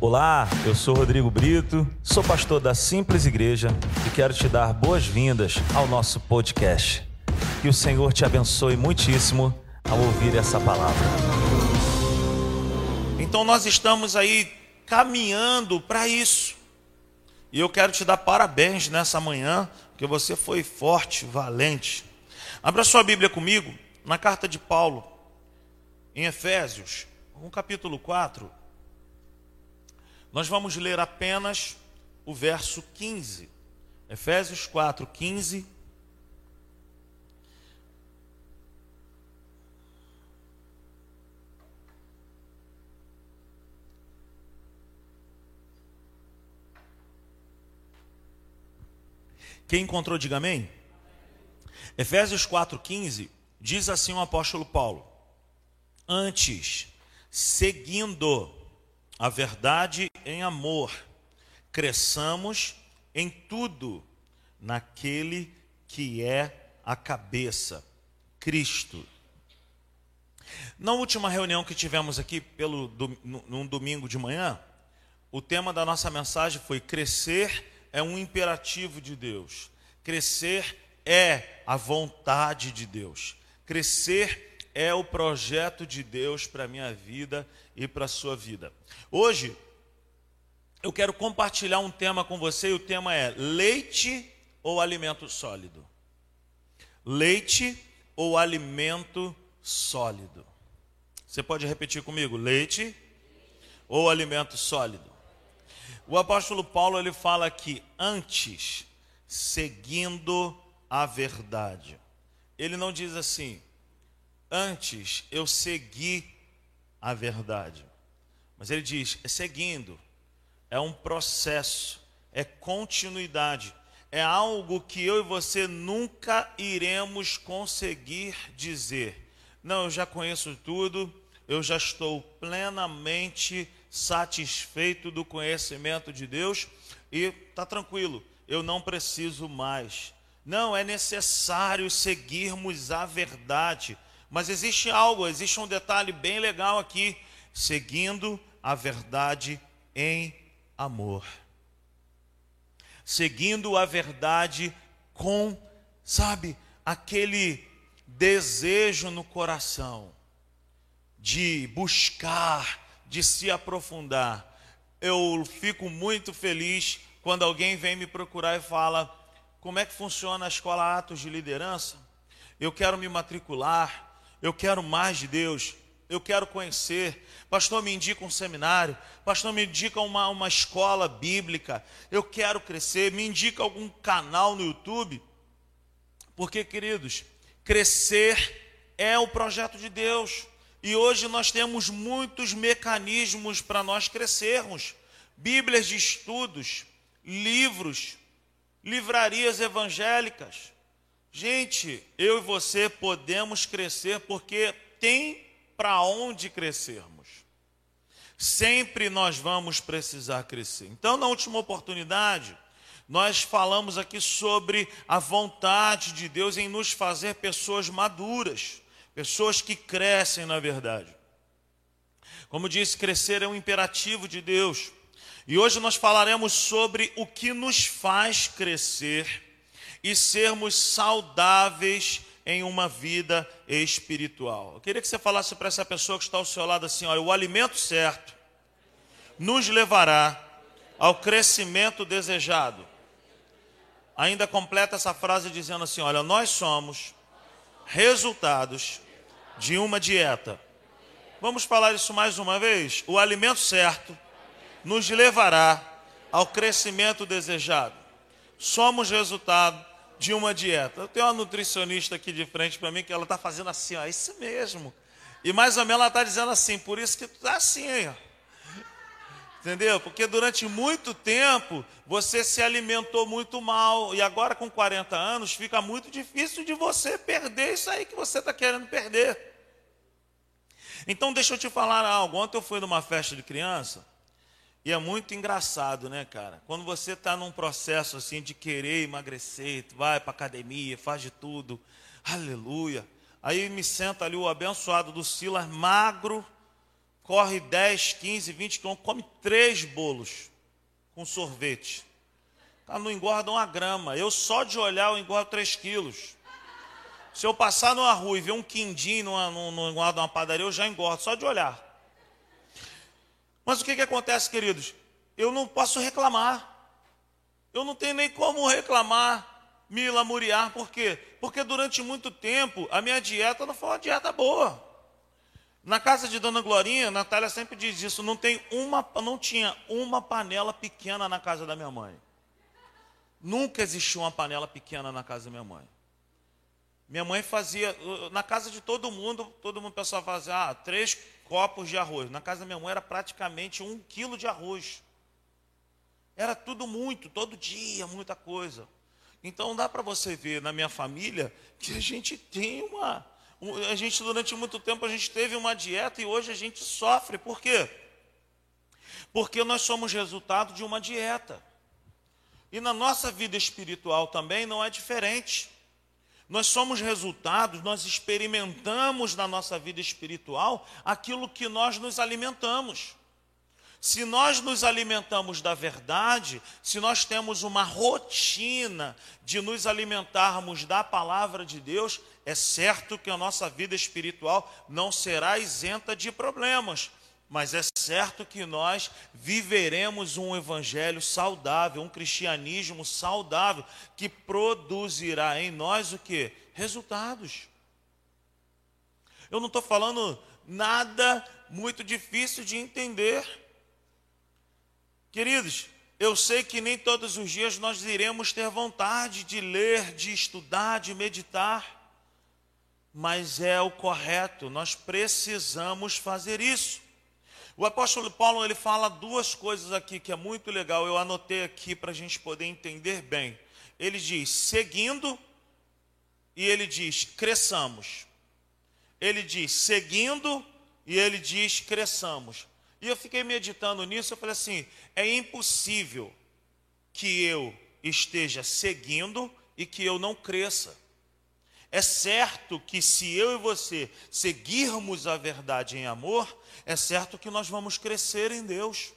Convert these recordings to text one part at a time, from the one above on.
Olá, eu sou Rodrigo Brito, sou pastor da Simples Igreja e quero te dar boas-vindas ao nosso podcast. Que o Senhor te abençoe muitíssimo ao ouvir essa palavra. Então nós estamos aí caminhando para isso. E eu quero te dar parabéns nessa manhã, porque você foi forte, valente. Abra sua Bíblia comigo na carta de Paulo, em Efésios, no capítulo 4. Nós vamos ler apenas o verso 15. Efésios 4, 15. Quem encontrou, diga amém. Efésios 4,15 diz assim o apóstolo Paulo: Antes, seguindo a verdade em amor, cresçamos em tudo naquele que é a cabeça, Cristo. Na última reunião que tivemos aqui pelo num domingo de manhã, o tema da nossa mensagem foi crescer é um imperativo de Deus. Crescer é a vontade de Deus. Crescer é o projeto de Deus para a minha vida e para a sua vida. Hoje, eu quero compartilhar um tema com você e o tema é leite ou alimento sólido? Leite ou alimento sólido? Você pode repetir comigo? Leite ou alimento sólido? O apóstolo Paulo ele fala que antes, seguindo a verdade. Ele não diz assim, antes eu segui a verdade. Mas ele diz, é seguindo, é um processo, é continuidade, é algo que eu e você nunca iremos conseguir dizer. Não, eu já conheço tudo, eu já estou plenamente satisfeito do conhecimento de Deus e está tranquilo, eu não preciso mais. Não, é necessário seguirmos a verdade. Mas existe algo, existe um detalhe bem legal aqui: seguindo a verdade em amor. Seguindo a verdade com, sabe, aquele desejo no coração de buscar de se aprofundar. Eu fico muito feliz quando alguém vem me procurar e fala: como é que funciona a escola Atos de Liderança? Eu quero me matricular, eu quero mais de Deus, eu quero conhecer. Pastor, me indica um seminário, pastor, me indica uma, uma escola bíblica, eu quero crescer, me indica algum canal no YouTube. Porque, queridos, crescer é o projeto de Deus. E hoje nós temos muitos mecanismos para nós crescermos: Bíblias de estudos, livros, livrarias evangélicas. Gente, eu e você podemos crescer porque tem para onde crescermos. Sempre nós vamos precisar crescer. Então, na última oportunidade, nós falamos aqui sobre a vontade de Deus em nos fazer pessoas maduras pessoas que crescem na verdade. Como disse, crescer é um imperativo de Deus. E hoje nós falaremos sobre o que nos faz crescer e sermos saudáveis em uma vida espiritual. Eu queria que você falasse para essa pessoa que está ao seu lado assim: olha, o alimento certo nos levará ao crescimento desejado. Ainda completa essa frase dizendo assim: olha, nós somos resultados de uma dieta. Vamos falar isso mais uma vez? O alimento certo nos levará ao crescimento desejado. Somos resultado de uma dieta. Eu tenho uma nutricionista aqui de frente para mim que ela está fazendo assim, ó, isso mesmo. E mais ou menos ela está dizendo assim, por isso que tu está assim, ó. Entendeu? Porque durante muito tempo você se alimentou muito mal e agora com 40 anos fica muito difícil de você perder isso aí que você está querendo perder. Então deixa eu te falar algo. Ontem eu fui numa festa de criança e é muito engraçado, né, cara? Quando você está num processo assim de querer emagrecer, vai para academia, faz de tudo, aleluia. Aí me senta ali o abençoado do Silas, magro, corre 10, 15, 20 quilômetros, come três bolos com sorvete. Tá, não engorda uma grama. Eu só de olhar eu engordo 3 quilos. Se eu passar numa rua e ver um quindim numa, numa, numa padaria, eu já engordo, só de olhar. Mas o que, que acontece, queridos? Eu não posso reclamar. Eu não tenho nem como reclamar, me lamuriar. Por quê? Porque durante muito tempo a minha dieta não foi uma dieta boa. Na casa de Dona Glorinha, Natália sempre diz isso, não, tem uma, não tinha uma panela pequena na casa da minha mãe. Nunca existiu uma panela pequena na casa da minha mãe. Minha mãe fazia, na casa de todo mundo, todo mundo fazia ah, três copos de arroz. Na casa da minha mãe era praticamente um quilo de arroz. Era tudo muito, todo dia, muita coisa. Então dá para você ver na minha família que a gente tem uma, a gente durante muito tempo a gente teve uma dieta e hoje a gente sofre. Por quê? Porque nós somos resultado de uma dieta. E na nossa vida espiritual também não é diferente. Nós somos resultados, nós experimentamos na nossa vida espiritual aquilo que nós nos alimentamos. Se nós nos alimentamos da verdade, se nós temos uma rotina de nos alimentarmos da palavra de Deus, é certo que a nossa vida espiritual não será isenta de problemas, mas é certo que nós viveremos um evangelho saudável, um cristianismo saudável, que produzirá em nós o que? Resultados. Eu não estou falando nada muito difícil de entender. Queridos, eu sei que nem todos os dias nós iremos ter vontade de ler, de estudar, de meditar, mas é o correto, nós precisamos fazer isso. O apóstolo Paulo ele fala duas coisas aqui que é muito legal. Eu anotei aqui para a gente poder entender bem. Ele diz seguindo e ele diz cresçamos. Ele diz seguindo e ele diz cresçamos. E eu fiquei meditando nisso. Eu falei assim: é impossível que eu esteja seguindo e que eu não cresça. É certo que se eu e você seguirmos a verdade em amor, é certo que nós vamos crescer em Deus.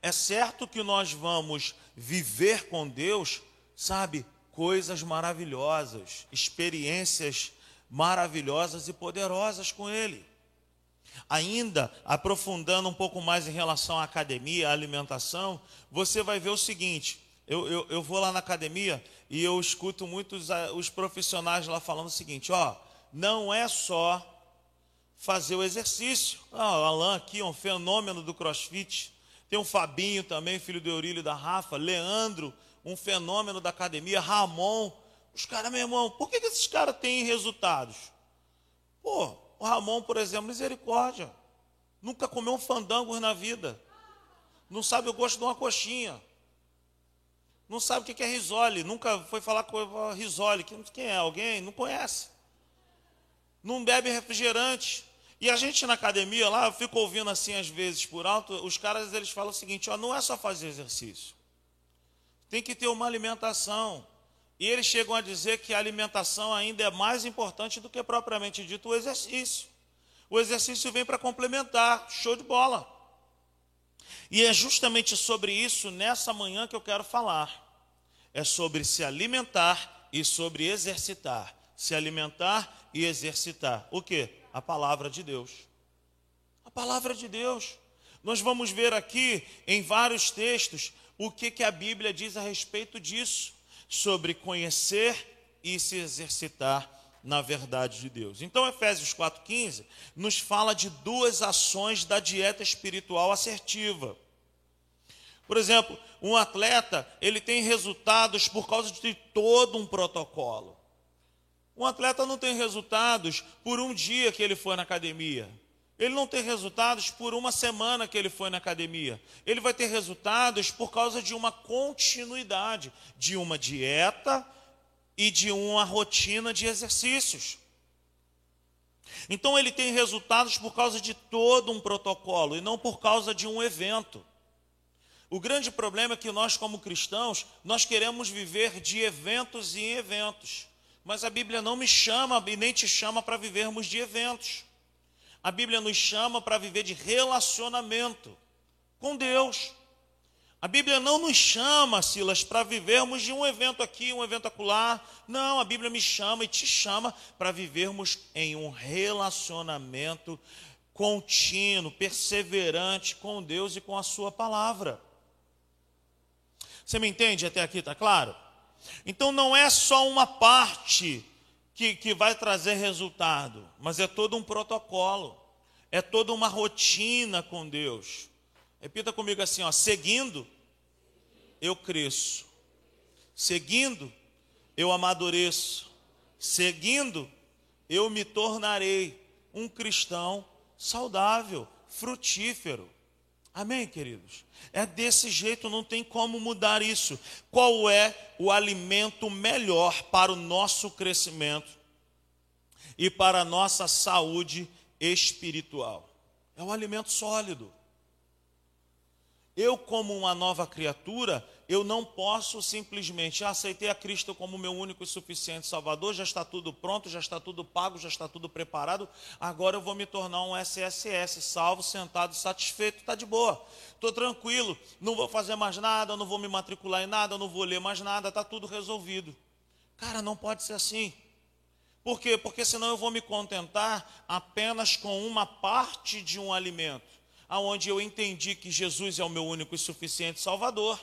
É certo que nós vamos viver com Deus, sabe, coisas maravilhosas, experiências maravilhosas e poderosas com Ele. Ainda aprofundando um pouco mais em relação à academia, à alimentação, você vai ver o seguinte: eu, eu, eu vou lá na academia e eu escuto muitos ah, os profissionais lá falando o seguinte: ó, não é só fazer o exercício. Ah, o Alan aqui um fenômeno do crossfit. Tem um Fabinho também, filho do Eurílio e da Rafa. Leandro, um fenômeno da academia. Ramon. Os caras, meu irmão, por que, que esses caras têm resultados? Pô, o Ramon, por exemplo, misericórdia. Nunca comeu um fandango na vida. Não sabe o gosto de uma coxinha. Não sabe o que é risole. Nunca foi falar com risole. Quem é? Alguém? Não conhece. Não bebe refrigerante. E a gente na academia lá, eu fico ouvindo assim às vezes por alto, os caras eles falam o seguinte, ó, não é só fazer exercício. Tem que ter uma alimentação. E eles chegam a dizer que a alimentação ainda é mais importante do que propriamente dito o exercício. O exercício vem para complementar, show de bola. E é justamente sobre isso nessa manhã que eu quero falar. É sobre se alimentar e sobre exercitar. Se alimentar e exercitar. O que? A palavra de Deus. A palavra de Deus. Nós vamos ver aqui em vários textos o que, que a Bíblia diz a respeito disso, sobre conhecer e se exercitar na verdade de Deus. Então, Efésios 4,15 nos fala de duas ações da dieta espiritual assertiva. Por exemplo, um atleta, ele tem resultados por causa de todo um protocolo. Um atleta não tem resultados por um dia que ele foi na academia. Ele não tem resultados por uma semana que ele foi na academia. Ele vai ter resultados por causa de uma continuidade, de uma dieta e de uma rotina de exercícios. Então ele tem resultados por causa de todo um protocolo e não por causa de um evento. O grande problema é que nós, como cristãos, nós queremos viver de eventos em eventos. Mas a Bíblia não me chama e nem te chama para vivermos de eventos. A Bíblia nos chama para viver de relacionamento com Deus. A Bíblia não nos chama, Silas, para vivermos de um evento aqui, um evento acolá. Não, a Bíblia me chama e te chama para vivermos em um relacionamento contínuo, perseverante com Deus e com a Sua palavra. Você me entende até aqui, está claro? Então não é só uma parte que, que vai trazer resultado, mas é todo um protocolo, é toda uma rotina com Deus. Repita comigo assim, ó, seguindo, eu cresço. Seguindo, eu amadureço. Seguindo, eu me tornarei um cristão saudável, frutífero. Amém, queridos? É desse jeito, não tem como mudar isso. Qual é o alimento melhor para o nosso crescimento e para a nossa saúde espiritual? É o alimento sólido. Eu, como uma nova criatura, eu não posso simplesmente ah, aceitei a Cristo como meu único e suficiente Salvador, já está tudo pronto, já está tudo pago, já está tudo preparado, agora eu vou me tornar um SSS, salvo, sentado, satisfeito, está de boa, estou tranquilo, não vou fazer mais nada, não vou me matricular em nada, não vou ler mais nada, está tudo resolvido. Cara, não pode ser assim. Por quê? Porque senão eu vou me contentar apenas com uma parte de um alimento aonde eu entendi que Jesus é o meu único e suficiente Salvador,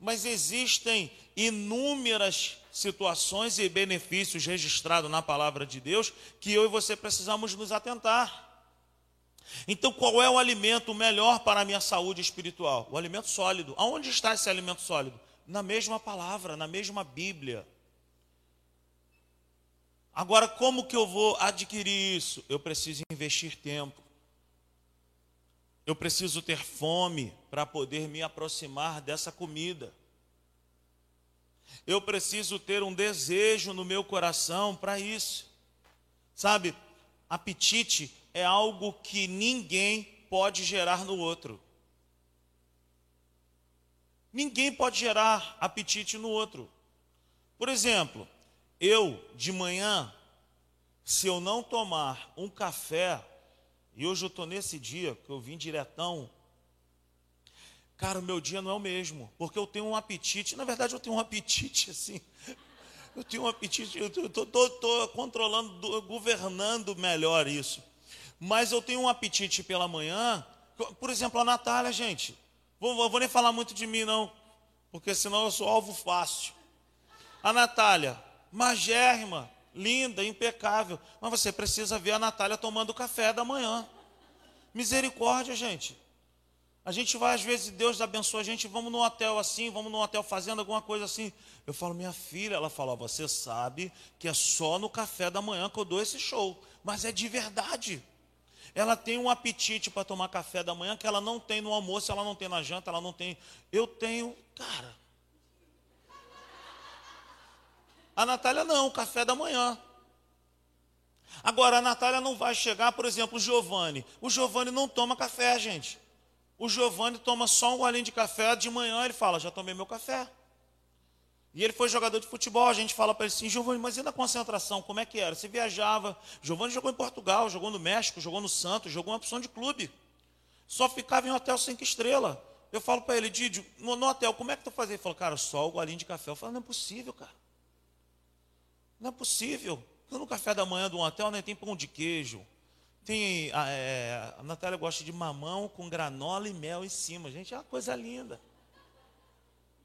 mas existem inúmeras situações e benefícios registrados na palavra de Deus que eu e você precisamos nos atentar. Então, qual é o alimento melhor para a minha saúde espiritual? O alimento sólido. Aonde está esse alimento sólido? Na mesma palavra, na mesma Bíblia. Agora, como que eu vou adquirir isso? Eu preciso investir tempo. Eu preciso ter fome para poder me aproximar dessa comida. Eu preciso ter um desejo no meu coração para isso. Sabe, apetite é algo que ninguém pode gerar no outro. Ninguém pode gerar apetite no outro. Por exemplo, eu de manhã, se eu não tomar um café e hoje eu estou nesse dia, que eu vim diretão. Cara, o meu dia não é o mesmo, porque eu tenho um apetite. Na verdade, eu tenho um apetite assim. Eu tenho um apetite, eu estou controlando, governando melhor isso. Mas eu tenho um apetite pela manhã. Por exemplo, a Natália, gente. Vou, vou nem falar muito de mim, não, porque senão eu sou alvo fácil. A Natália, magérrima, linda, impecável. Mas você precisa ver a Natália tomando café da manhã. Misericórdia, gente. A gente vai, às vezes, Deus abençoa a gente, vamos num hotel assim, vamos num hotel fazendo alguma coisa assim. Eu falo, minha filha, ela fala, você sabe que é só no café da manhã que eu dou esse show. Mas é de verdade. Ela tem um apetite para tomar café da manhã que ela não tem no almoço, ela não tem na janta, ela não tem. Eu tenho, cara, A Natália não, café da manhã. Agora, a Natália não vai chegar, por exemplo, o Giovanni. O Giovanni não toma café, gente. O Giovanni toma só um golinho de café de manhã, ele fala, já tomei meu café. E ele foi jogador de futebol, a gente fala para ele assim, Giovanni, mas e na concentração, como é que era? Você viajava, Giovanni jogou em Portugal, jogou no México, jogou no Santos, jogou uma opção de clube. Só ficava em hotel cinco estrelas. Eu falo para ele, Didio, no, no, hotel, como é que tu fazia? Ele falou, cara, só o golinho de café. Eu falo, não é possível, cara. Não é possível. No café da manhã do hotel né, tem pão de queijo. Tem, a, é, a Natália gosta de mamão com granola e mel em cima. Gente, é uma coisa linda.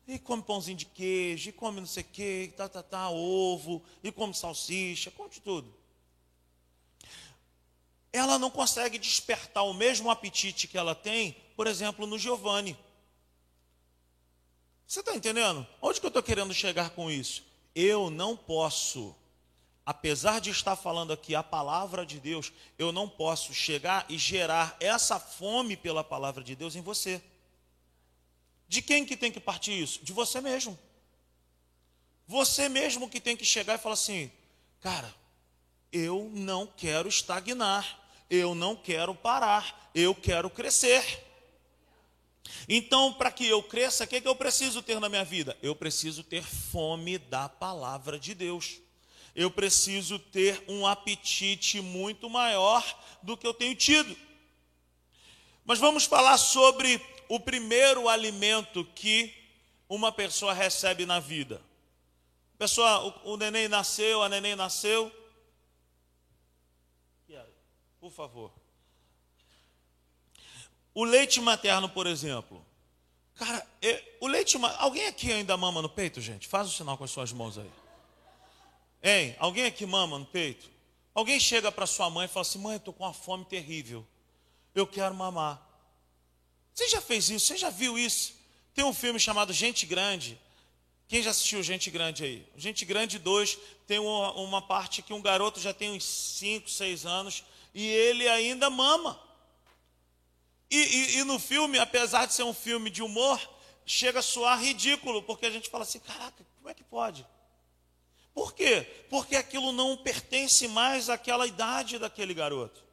E come pãozinho de queijo, e come não sei o que, tá, tá, tá, ovo, e come salsicha, come tudo. Ela não consegue despertar o mesmo apetite que ela tem, por exemplo, no Giovanni. Você está entendendo? Onde que eu estou querendo chegar com isso? Eu não posso, apesar de estar falando aqui a palavra de Deus, eu não posso chegar e gerar essa fome pela palavra de Deus em você. De quem que tem que partir isso? De você mesmo. Você mesmo que tem que chegar e falar assim: cara, eu não quero estagnar, eu não quero parar, eu quero crescer. Então, para que eu cresça, o que, é que eu preciso ter na minha vida? Eu preciso ter fome da palavra de Deus. Eu preciso ter um apetite muito maior do que eu tenho tido. Mas vamos falar sobre o primeiro alimento que uma pessoa recebe na vida. Pessoal, o, o neném nasceu, a neném nasceu. Por favor. O leite materno, por exemplo. Cara, o leite Alguém aqui ainda mama no peito, gente? Faz o sinal com as suas mãos aí. Hein? Alguém aqui mama no peito? Alguém chega para sua mãe e fala assim: mãe, eu estou com uma fome terrível. Eu quero mamar. Você já fez isso? Você já viu isso? Tem um filme chamado Gente Grande. Quem já assistiu Gente Grande aí? Gente Grande 2 tem uma, uma parte que um garoto já tem uns 5, 6 anos e ele ainda mama. E, e, e, no filme, apesar de ser um filme de humor, chega a soar ridículo, porque a gente fala assim: caraca, como é que pode? Por quê? Porque aquilo não pertence mais àquela idade daquele garoto,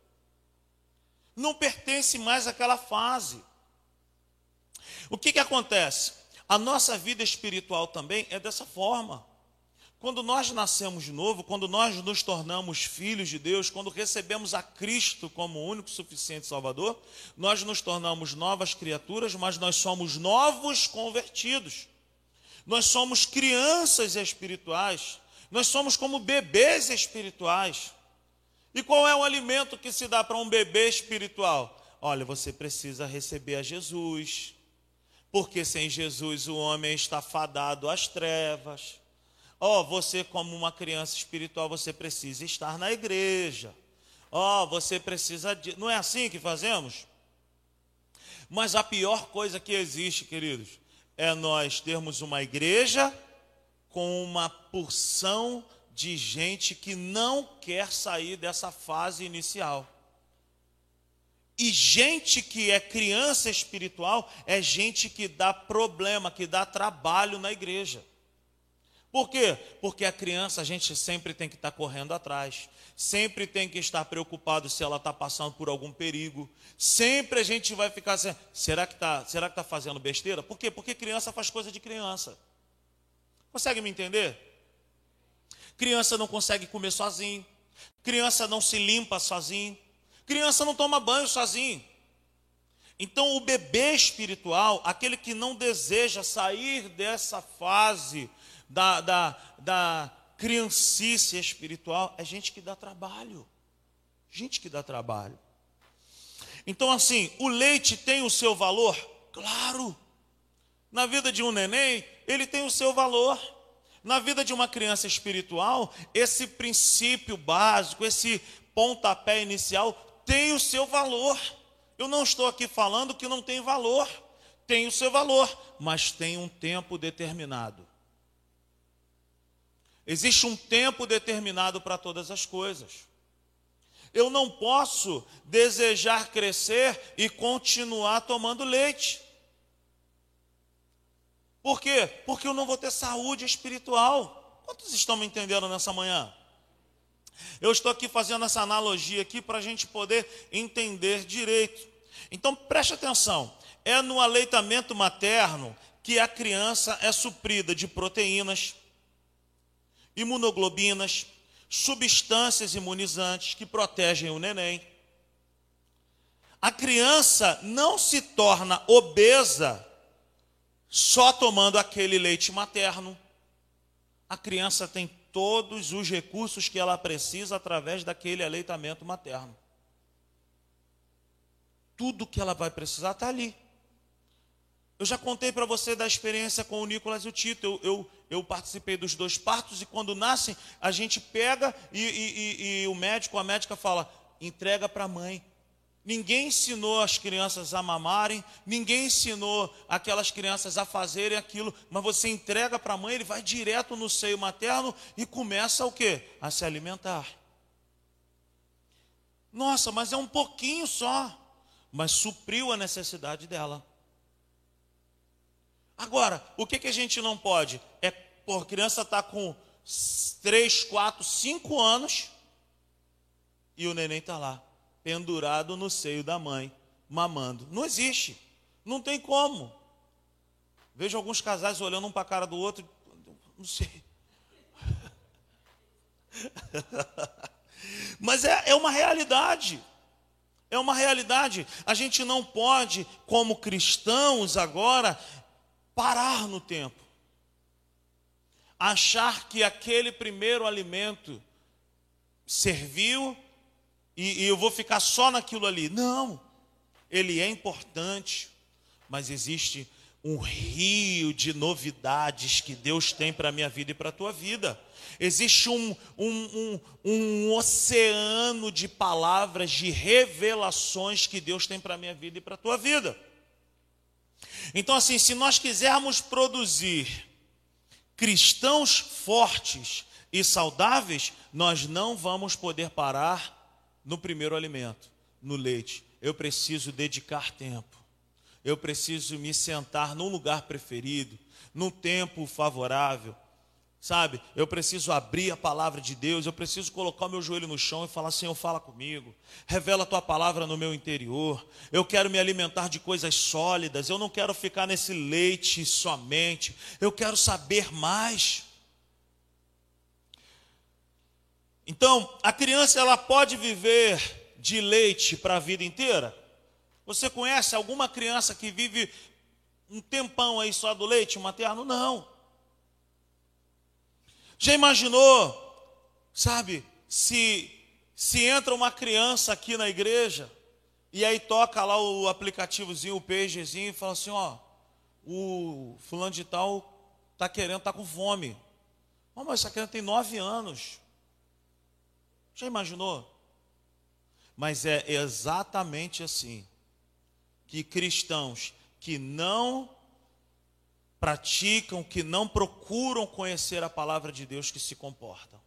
não pertence mais àquela fase. O que, que acontece? A nossa vida espiritual também é dessa forma. Quando nós nascemos de novo, quando nós nos tornamos filhos de Deus, quando recebemos a Cristo como único suficiente Salvador, nós nos tornamos novas criaturas, mas nós somos novos convertidos. Nós somos crianças espirituais. Nós somos como bebês espirituais. E qual é o alimento que se dá para um bebê espiritual? Olha, você precisa receber a Jesus, porque sem Jesus o homem está fadado às trevas. Ó, oh, você como uma criança espiritual, você precisa estar na igreja. Ó, oh, você precisa de... Não é assim que fazemos? Mas a pior coisa que existe, queridos, é nós termos uma igreja com uma porção de gente que não quer sair dessa fase inicial. E gente que é criança espiritual é gente que dá problema, que dá trabalho na igreja. Por quê? Porque a criança a gente sempre tem que estar correndo atrás, sempre tem que estar preocupado se ela está passando por algum perigo, sempre a gente vai ficar assim, será que está será que tá fazendo besteira? Por quê? Porque criança faz coisa de criança. Consegue me entender? Criança não consegue comer sozinho, criança não se limpa sozinho, criança não toma banho sozinho. Então, o bebê espiritual, aquele que não deseja sair dessa fase da, da, da criancice espiritual, é gente que dá trabalho. Gente que dá trabalho. Então, assim, o leite tem o seu valor? Claro. Na vida de um neném, ele tem o seu valor. Na vida de uma criança espiritual, esse princípio básico, esse pontapé inicial, tem o seu valor. Eu não estou aqui falando que não tem valor. Tem o seu valor, mas tem um tempo determinado. Existe um tempo determinado para todas as coisas. Eu não posso desejar crescer e continuar tomando leite. Por quê? Porque eu não vou ter saúde espiritual. Quantos estão me entendendo nessa manhã? Eu estou aqui fazendo essa analogia aqui para a gente poder entender direito. Então preste atenção. É no aleitamento materno que a criança é suprida de proteínas, imunoglobinas, substâncias imunizantes que protegem o neném. A criança não se torna obesa só tomando aquele leite materno. A criança tem todos os recursos que ela precisa através daquele aleitamento materno. Tudo que ela vai precisar está ali. Eu já contei para você da experiência com o Nicolas e o Tito. Eu, eu, eu, participei dos dois partos e quando nascem, a gente pega e, e, e, e o médico, a médica fala: entrega para a mãe. Ninguém ensinou as crianças a mamarem, ninguém ensinou aquelas crianças a fazerem aquilo, mas você entrega para a mãe, ele vai direto no seio materno e começa o quê? A se alimentar. Nossa, mas é um pouquinho só, mas supriu a necessidade dela. Agora, o que, que a gente não pode? É, por criança está com 3, 4, 5 anos e o neném está lá, pendurado no seio da mãe, mamando. Não existe. Não tem como. Vejo alguns casais olhando um para a cara do outro, não sei. Mas é, é uma realidade. É uma realidade. A gente não pode, como cristãos agora, parar no tempo. Achar que aquele primeiro alimento serviu e, e eu vou ficar só naquilo ali. Não. Ele é importante, mas existe um rio de novidades que Deus tem para a minha vida e para a tua vida. Existe um, um, um, um, oceano de palavras, de revelações que Deus tem para a minha vida e para a tua vida. Então, assim, se nós quisermos produzir cristãos fortes e saudáveis, nós não vamos poder parar no primeiro alimento, no leite. Eu preciso dedicar tempo. Eu preciso me sentar num lugar preferido, num tempo favorável Sabe, eu preciso abrir a palavra de Deus, eu preciso colocar o meu joelho no chão e falar: Senhor, fala comigo, revela a tua palavra no meu interior. Eu quero me alimentar de coisas sólidas, eu não quero ficar nesse leite somente, eu quero saber mais. Então, a criança ela pode viver de leite para a vida inteira? Você conhece alguma criança que vive um tempão aí só do leite materno? Não. Já imaginou, sabe, se se entra uma criança aqui na igreja e aí toca lá o aplicativozinho, o pagezinho e fala assim, ó, o fulano de tal tá querendo, tá com fome. Oh, mas essa criança tem nove anos. Já imaginou? Mas é exatamente assim que cristãos que não praticam, que não procuram conhecer a palavra de Deus, que se comportam.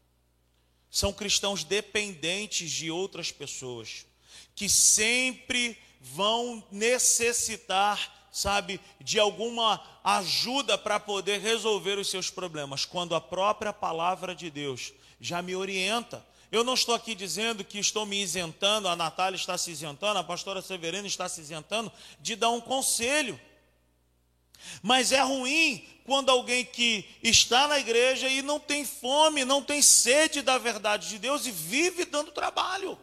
São cristãos dependentes de outras pessoas, que sempre vão necessitar, sabe, de alguma ajuda para poder resolver os seus problemas, quando a própria palavra de Deus já me orienta. Eu não estou aqui dizendo que estou me isentando, a Natália está se isentando, a pastora Severina está se isentando de dar um conselho. Mas é ruim quando alguém que está na igreja e não tem fome, não tem sede da verdade de Deus e vive dando trabalho.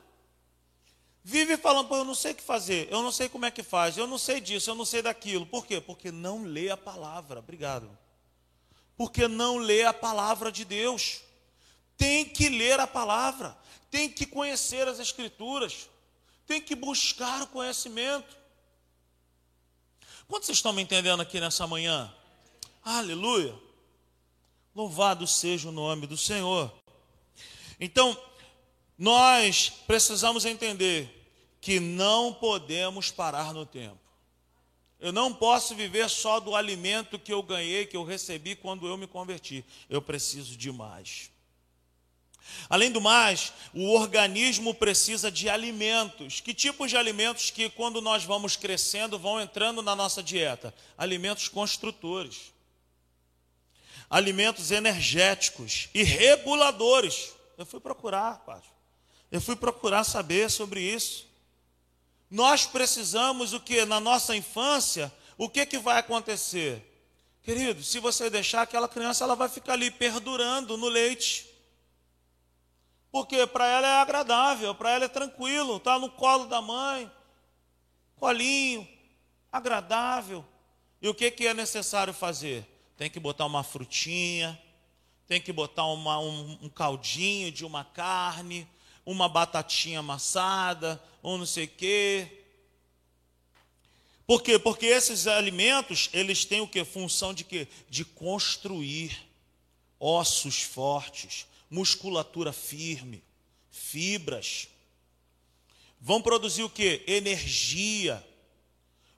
Vive falando, pô, eu não sei o que fazer, eu não sei como é que faz, eu não sei disso, eu não sei daquilo. Por quê? Porque não lê a palavra. Obrigado. Porque não lê a palavra de Deus. Tem que ler a palavra, tem que conhecer as escrituras, tem que buscar o conhecimento. Quantos estão me entendendo aqui nessa manhã? Aleluia! Louvado seja o nome do Senhor. Então, nós precisamos entender que não podemos parar no tempo. Eu não posso viver só do alimento que eu ganhei, que eu recebi quando eu me converti. Eu preciso de mais. Além do mais, o organismo precisa de alimentos. Que tipos de alimentos que, quando nós vamos crescendo, vão entrando na nossa dieta? Alimentos construtores, alimentos energéticos e reguladores. Eu fui procurar, pai. Eu fui procurar saber sobre isso. Nós precisamos o que na nossa infância? O que que vai acontecer? Querido, se você deixar aquela criança, ela vai ficar ali perdurando no leite. Porque para ela é agradável, para ela é tranquilo, está no colo da mãe, colinho, agradável. E o que, que é necessário fazer? Tem que botar uma frutinha, tem que botar uma, um, um caldinho de uma carne, uma batatinha amassada, ou não sei o quê. Por quê? Porque esses alimentos, eles têm o que? Função de quê? De construir ossos fortes, musculatura firme, fibras. Vão produzir o que? Energia.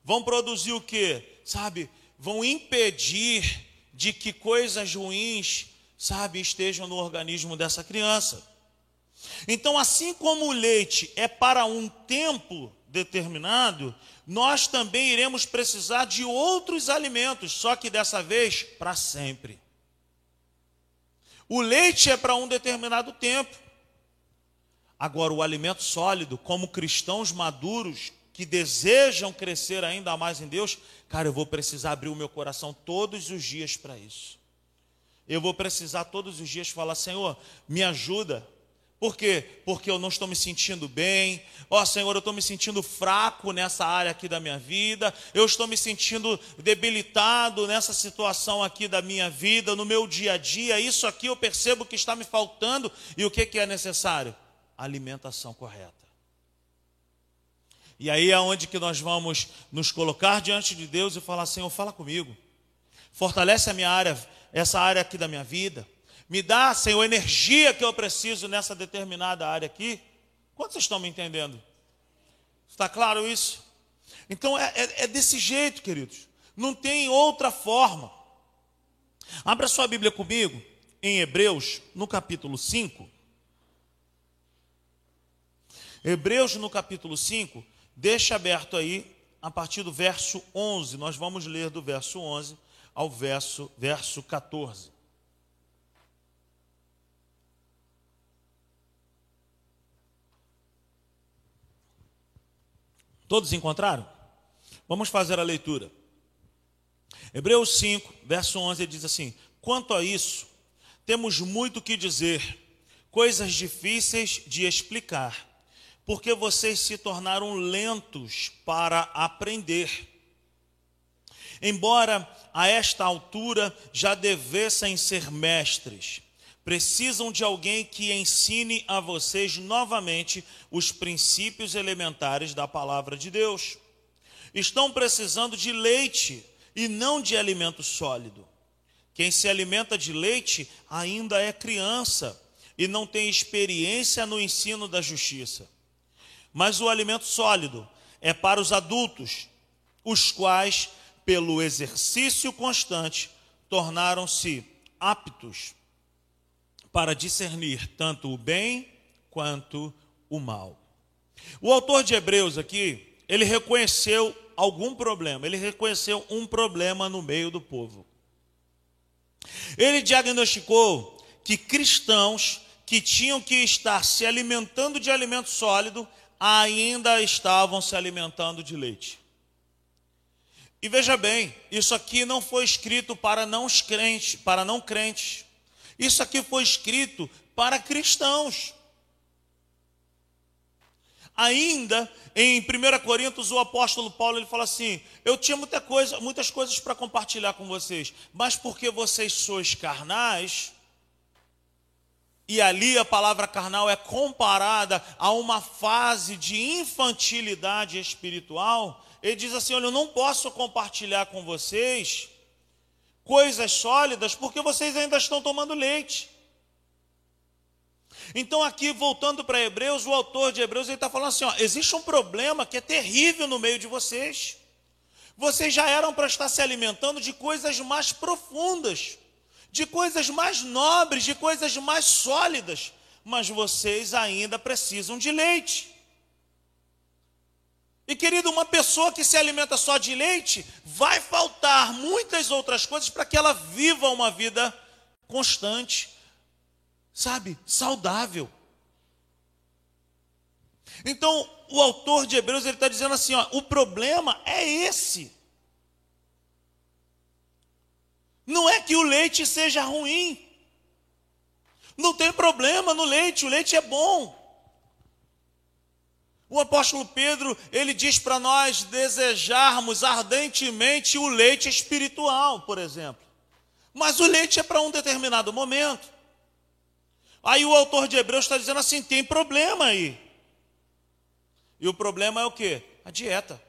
Vão produzir o que? Sabe? Vão impedir de que coisas ruins, sabe, estejam no organismo dessa criança. Então, assim como o leite é para um tempo determinado, nós também iremos precisar de outros alimentos, só que dessa vez para sempre. O leite é para um determinado tempo. Agora, o alimento sólido, como cristãos maduros que desejam crescer ainda mais em Deus, cara, eu vou precisar abrir o meu coração todos os dias para isso. eu vou precisar todos os dias falar: Senhor, me ajuda. Por quê? Porque eu não estou me sentindo bem. Ó oh, Senhor, eu estou me sentindo fraco nessa área aqui da minha vida. Eu estou me sentindo debilitado nessa situação aqui da minha vida, no meu dia a dia. Isso aqui eu percebo que está me faltando. E o que, que é necessário? Alimentação correta. E aí é onde que nós vamos nos colocar diante de Deus e falar: Senhor, fala comigo. Fortalece a minha área, essa área aqui da minha vida me dá, Senhor, energia que eu preciso nessa determinada área aqui. Quantos estão me entendendo? Está claro isso? Então é, é, é desse jeito, queridos. Não tem outra forma. Abra sua Bíblia comigo em Hebreus, no capítulo 5. Hebreus, no capítulo 5, deixa aberto aí, a partir do verso 11. Nós vamos ler do verso 11 ao verso, verso 14. Todos encontraram? Vamos fazer a leitura. Hebreus 5, verso 11, ele diz assim: Quanto a isso, temos muito que dizer, coisas difíceis de explicar, porque vocês se tornaram lentos para aprender. Embora a esta altura já devessem ser mestres, precisam de alguém que ensine a vocês novamente os princípios elementares da palavra de Deus. Estão precisando de leite e não de alimento sólido. Quem se alimenta de leite ainda é criança e não tem experiência no ensino da justiça. Mas o alimento sólido é para os adultos, os quais, pelo exercício constante, tornaram-se aptos para discernir tanto o bem quanto o mal. O autor de Hebreus aqui, ele reconheceu algum problema, ele reconheceu um problema no meio do povo. Ele diagnosticou que cristãos que tinham que estar se alimentando de alimento sólido ainda estavam se alimentando de leite. E veja bem, isso aqui não foi escrito para não crentes, para não crentes. Isso aqui foi escrito para cristãos. Ainda em 1 Coríntios, o apóstolo Paulo ele fala assim: Eu tinha muita coisa, muitas coisas para compartilhar com vocês, mas porque vocês sois carnais, e ali a palavra carnal é comparada a uma fase de infantilidade espiritual, ele diz assim: Olha, eu não posso compartilhar com vocês coisas sólidas, porque vocês ainda estão tomando leite. Então, aqui, voltando para Hebreus, o autor de Hebreus está falando assim: ó, existe um problema que é terrível no meio de vocês. Vocês já eram para estar se alimentando de coisas mais profundas, de coisas mais nobres, de coisas mais sólidas, mas vocês ainda precisam de leite. E querido, uma pessoa que se alimenta só de leite, vai faltar muitas outras coisas para que ela viva uma vida constante, sabe, saudável. Então, o autor de Hebreus ele está dizendo assim: ó, o problema é esse. Não é que o leite seja ruim. Não tem problema no leite, o leite é bom. O apóstolo Pedro, ele diz para nós desejarmos ardentemente o leite espiritual, por exemplo. Mas o leite é para um determinado momento. Aí o autor de Hebreus está dizendo assim: tem problema aí. E o problema é o que? A dieta.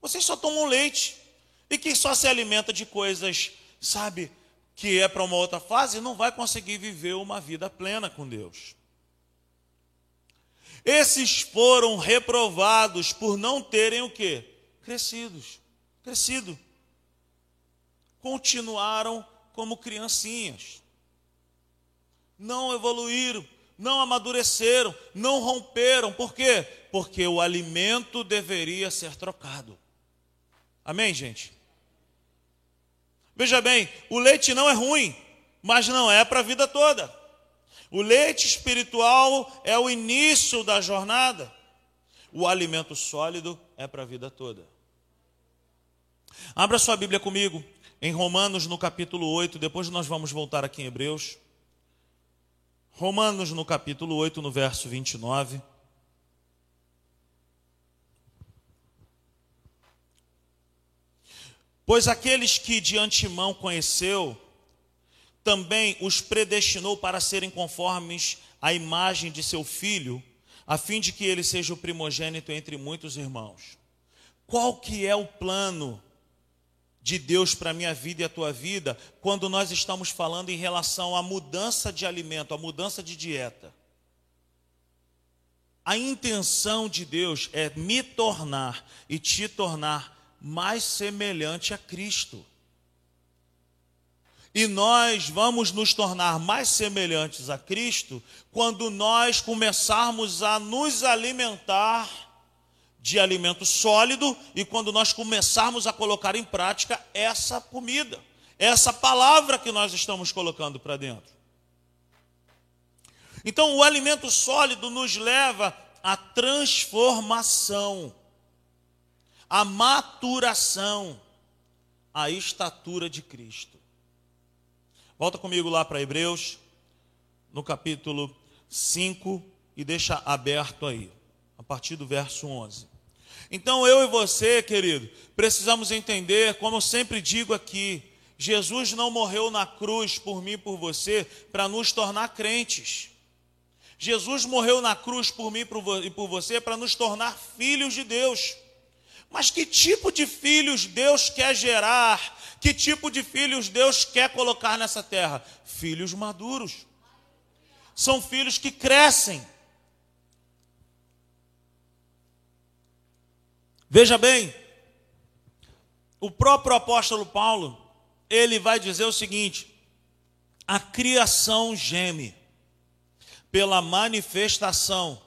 Vocês só tomam leite. E quem só se alimenta de coisas, sabe, que é para uma outra fase, não vai conseguir viver uma vida plena com Deus. Esses foram reprovados por não terem o quê? Crescidos. Crescido. Continuaram como criancinhas. Não evoluíram, não amadureceram, não romperam. Por quê? Porque o alimento deveria ser trocado. Amém, gente? Veja bem, o leite não é ruim, mas não é para a vida toda. O leite espiritual é o início da jornada. O alimento sólido é para a vida toda. Abra sua Bíblia comigo em Romanos no capítulo 8, depois nós vamos voltar aqui em Hebreus. Romanos no capítulo 8, no verso 29. Pois aqueles que de antemão conheceu, também os predestinou para serem conformes à imagem de seu filho, a fim de que ele seja o primogênito entre muitos irmãos. Qual que é o plano de Deus para a minha vida e a tua vida quando nós estamos falando em relação à mudança de alimento, à mudança de dieta? A intenção de Deus é me tornar e te tornar mais semelhante a Cristo. E nós vamos nos tornar mais semelhantes a Cristo quando nós começarmos a nos alimentar de alimento sólido e quando nós começarmos a colocar em prática essa comida, essa palavra que nós estamos colocando para dentro. Então, o alimento sólido nos leva à transformação, à maturação, à estatura de Cristo. Volta comigo lá para Hebreus, no capítulo 5, e deixa aberto aí, a partir do verso 11. Então eu e você, querido, precisamos entender, como eu sempre digo aqui, Jesus não morreu na cruz por mim e por você para nos tornar crentes. Jesus morreu na cruz por mim e por você para nos tornar filhos de Deus. Mas que tipo de filhos Deus quer gerar que tipo de filhos Deus quer colocar nessa terra? Filhos maduros. São filhos que crescem. Veja bem, o próprio apóstolo Paulo, ele vai dizer o seguinte: a criação geme pela manifestação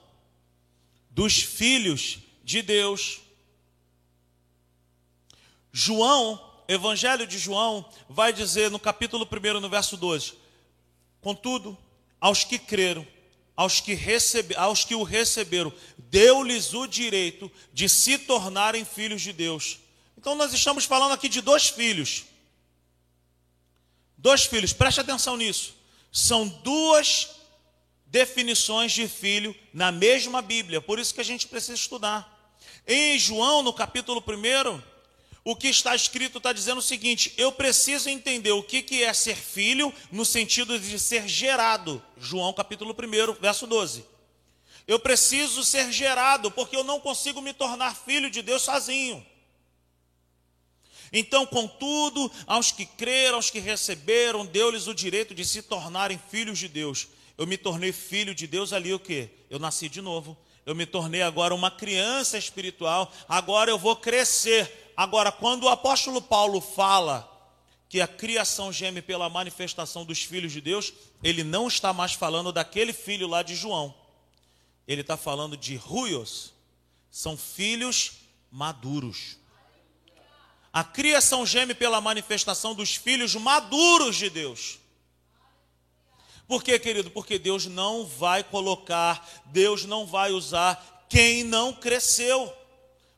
dos filhos de Deus. João Evangelho de João vai dizer no capítulo 1, no verso 12: Contudo, aos que creram, aos que, recebe, aos que o receberam, deu-lhes o direito de se tornarem filhos de Deus. Então nós estamos falando aqui de dois filhos. Dois filhos, preste atenção nisso. São duas definições de filho na mesma Bíblia, por isso que a gente precisa estudar. Em João, no capítulo 1, o que está escrito está dizendo o seguinte: eu preciso entender o que, que é ser filho no sentido de ser gerado. João capítulo 1, verso 12. Eu preciso ser gerado, porque eu não consigo me tornar filho de Deus sozinho. Então, contudo, aos que creram, aos que receberam, deu-lhes o direito de se tornarem filhos de Deus. Eu me tornei filho de Deus ali o quê? Eu nasci de novo. Eu me tornei agora uma criança espiritual. Agora eu vou crescer Agora, quando o apóstolo Paulo fala que a criação geme pela manifestação dos filhos de Deus, ele não está mais falando daquele filho lá de João. Ele está falando de ruios, são filhos maduros. A criação geme pela manifestação dos filhos maduros de Deus. Por quê, querido? Porque Deus não vai colocar, Deus não vai usar quem não cresceu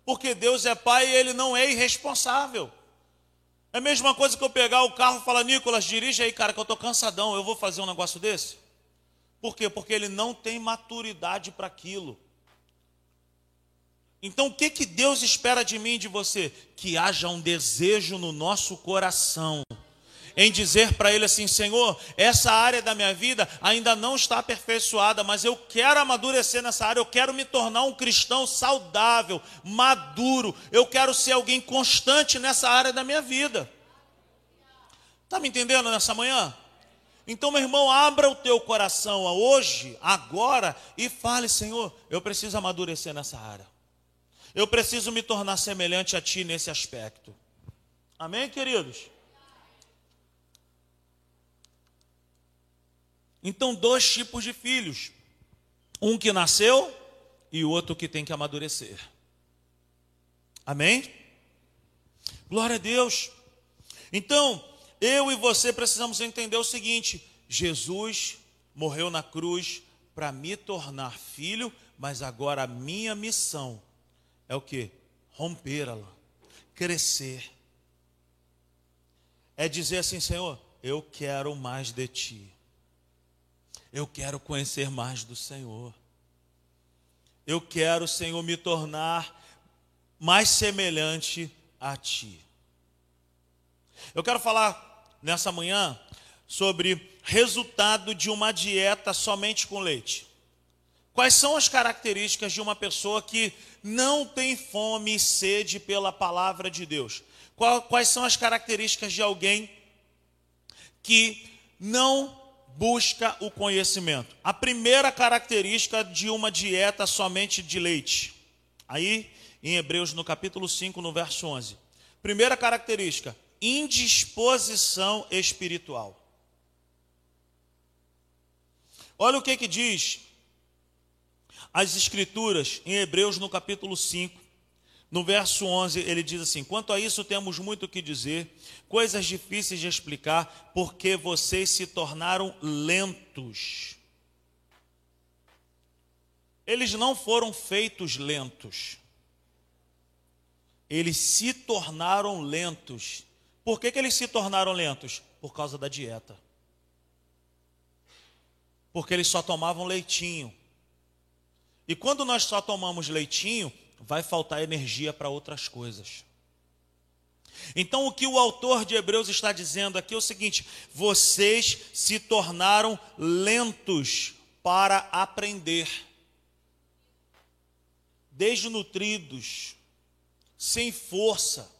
porque Deus é pai e ele não é irresponsável. É a mesma coisa que eu pegar o carro e falar, Nicolas, dirige aí, cara, que eu estou cansadão, eu vou fazer um negócio desse? Por quê? Porque ele não tem maturidade para aquilo. Então, o que, que Deus espera de mim e de você? Que haja um desejo no nosso coração em dizer para ele assim: Senhor, essa área da minha vida ainda não está aperfeiçoada, mas eu quero amadurecer nessa área, eu quero me tornar um cristão saudável, maduro, eu quero ser alguém constante nessa área da minha vida. Está me entendendo nessa manhã? Então, meu irmão, abra o teu coração hoje, agora, e fale: Senhor, eu preciso amadurecer nessa área. Eu preciso me tornar semelhante a Ti nesse aspecto. Amém, queridos? Então, dois tipos de filhos: um que nasceu e o outro que tem que amadurecer. Amém? Glória a Deus. Então, eu e você precisamos entender o seguinte: Jesus morreu na cruz para me tornar filho, mas agora a minha missão é o que? Romper ela, crescer, é dizer assim: Senhor, eu quero mais de ti. Eu quero conhecer mais do Senhor. Eu quero, Senhor, me tornar mais semelhante a ti. Eu quero falar nessa manhã sobre resultado de uma dieta somente com leite. Quais são as características de uma pessoa que não tem fome e sede pela palavra de Deus? Quais são as características de alguém que não busca o conhecimento? A primeira característica de uma dieta somente de leite. Aí, em Hebreus, no capítulo 5, no verso 11. Primeira característica: indisposição espiritual. Olha o que que diz as escrituras em Hebreus no capítulo 5, no verso 11, ele diz assim: Quanto a isso temos muito o que dizer, coisas difíceis de explicar, porque vocês se tornaram lentos. Eles não foram feitos lentos. Eles se tornaram lentos. Por que, que eles se tornaram lentos? Por causa da dieta porque eles só tomavam leitinho. E quando nós só tomamos leitinho, vai faltar energia para outras coisas. Então, o que o autor de Hebreus está dizendo aqui é o seguinte: vocês se tornaram lentos para aprender, desnutridos, sem força.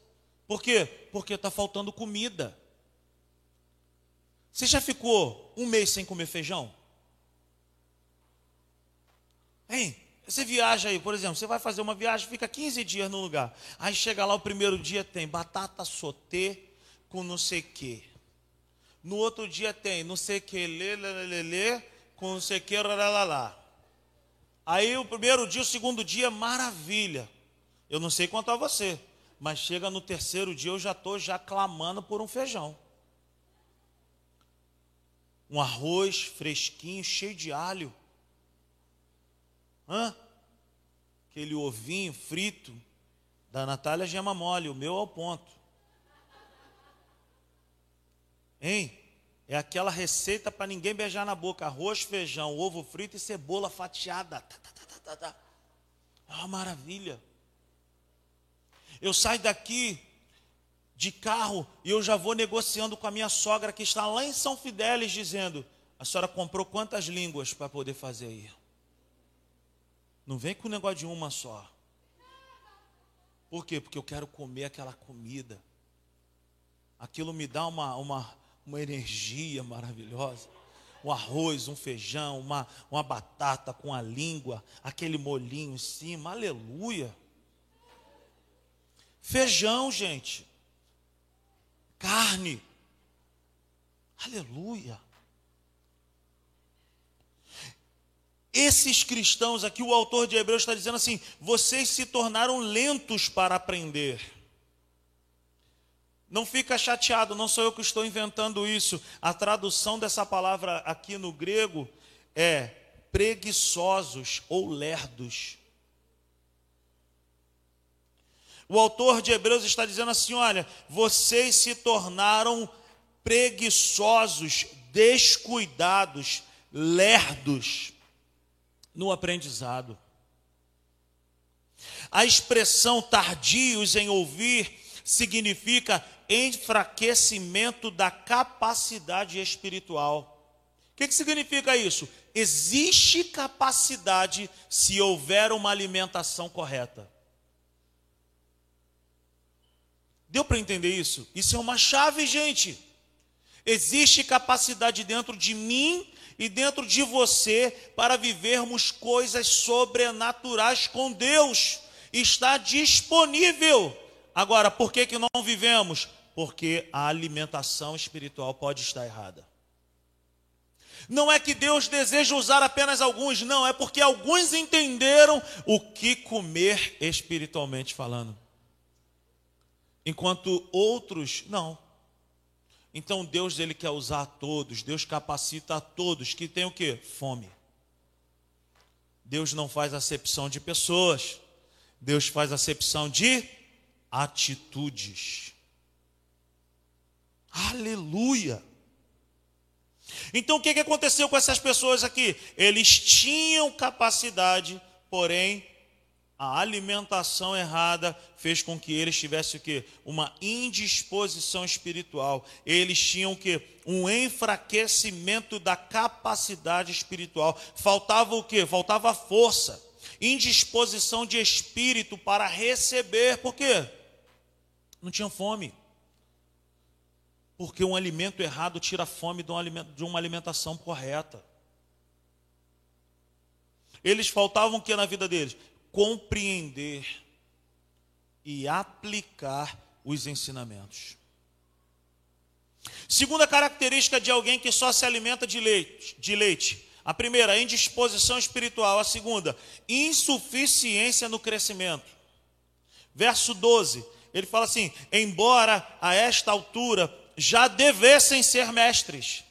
Por quê? Porque está faltando comida. Você já ficou um mês sem comer feijão? Hein? Você viaja aí, por exemplo, você vai fazer uma viagem, fica 15 dias no lugar. Aí chega lá o primeiro dia tem batata sotê com não sei que. No outro dia tem não sei que, lê, lê, lê, lê, com não sei que, lá. Aí o primeiro dia, o segundo dia, maravilha. Eu não sei quanto a você, mas chega no terceiro dia eu já estou já clamando por um feijão. Um arroz fresquinho, cheio de alho. Hã? Aquele ovinho frito da Natália gema mole, o meu ao ponto. Hein? É aquela receita para ninguém beijar na boca: arroz, feijão, ovo frito e cebola fatiada. Tá, tá, tá, tá, É uma maravilha. Eu saio daqui de carro e eu já vou negociando com a minha sogra que está lá em São Fidélis, dizendo: a senhora comprou quantas línguas para poder fazer aí? Não vem com o negócio de uma só. Por quê? Porque eu quero comer aquela comida. Aquilo me dá uma, uma, uma energia maravilhosa. Um arroz, um feijão, uma, uma batata com a língua, aquele molinho em cima. Aleluia. Feijão, gente. Carne. Aleluia. Esses cristãos aqui, o autor de Hebreus está dizendo assim: vocês se tornaram lentos para aprender. Não fica chateado, não sou eu que estou inventando isso. A tradução dessa palavra aqui no grego é preguiçosos ou lerdos. O autor de Hebreus está dizendo assim: olha, vocês se tornaram preguiçosos, descuidados, lerdos no aprendizado. A expressão tardios em ouvir significa enfraquecimento da capacidade espiritual. O que, que significa isso? Existe capacidade se houver uma alimentação correta. Deu para entender isso? Isso é uma chave, gente. Existe capacidade dentro de mim e dentro de você para vivermos coisas sobrenaturais com Deus. Está disponível. Agora, por que, que não vivemos? Porque a alimentação espiritual pode estar errada. Não é que Deus deseja usar apenas alguns, não, é porque alguns entenderam o que comer espiritualmente falando. Enquanto outros não. Então Deus ele quer usar a todos, Deus capacita a todos que tem o que? Fome. Deus não faz acepção de pessoas. Deus faz acepção de atitudes. Aleluia! Então o que, que aconteceu com essas pessoas aqui? Eles tinham capacidade, porém a alimentação errada fez com que eles tivessem o quê? Uma indisposição espiritual. Eles tinham o quê? Um enfraquecimento da capacidade espiritual. Faltava o quê? Faltava força, indisposição de espírito para receber. Por quê? Não tinham fome. Porque um alimento errado tira fome de uma alimentação correta. Eles faltavam o que na vida deles? Compreender e aplicar os ensinamentos. Segunda característica de alguém que só se alimenta de leite, de leite. A primeira, indisposição espiritual. A segunda, insuficiência no crescimento. Verso 12, ele fala assim: embora a esta altura já devessem ser mestres.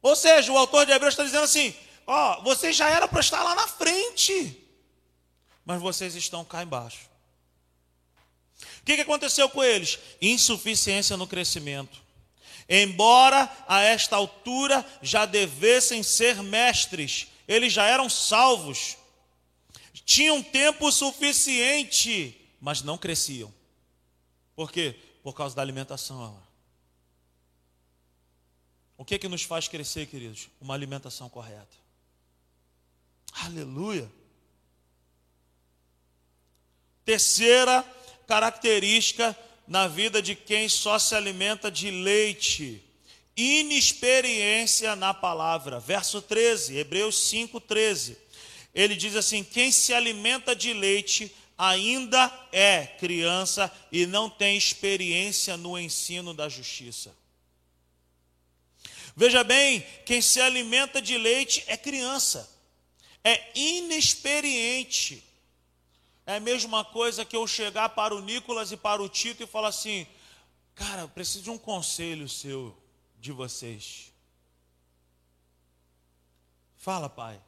Ou seja, o autor de Hebreus está dizendo assim: ó, vocês já eram para estar lá na frente, mas vocês estão cá embaixo. O que, aconteceu com eles? Insuficiência no crescimento. Embora a esta altura já devessem ser mestres, eles já eram salvos, tinham tempo suficiente, mas não cresciam. Por quê? por causa da alimentação. O que é que nos faz crescer, queridos? Uma alimentação correta. Aleluia. Terceira característica na vida de quem só se alimenta de leite, inexperiência na palavra. Verso 13, Hebreus 5, 13. Ele diz assim: quem se alimenta de leite ainda é criança e não tem experiência no ensino da justiça. Veja bem, quem se alimenta de leite é criança, é inexperiente. É a mesma coisa que eu chegar para o Nicolas e para o Tito e falar assim: cara, eu preciso de um conselho seu, de vocês. Fala, pai.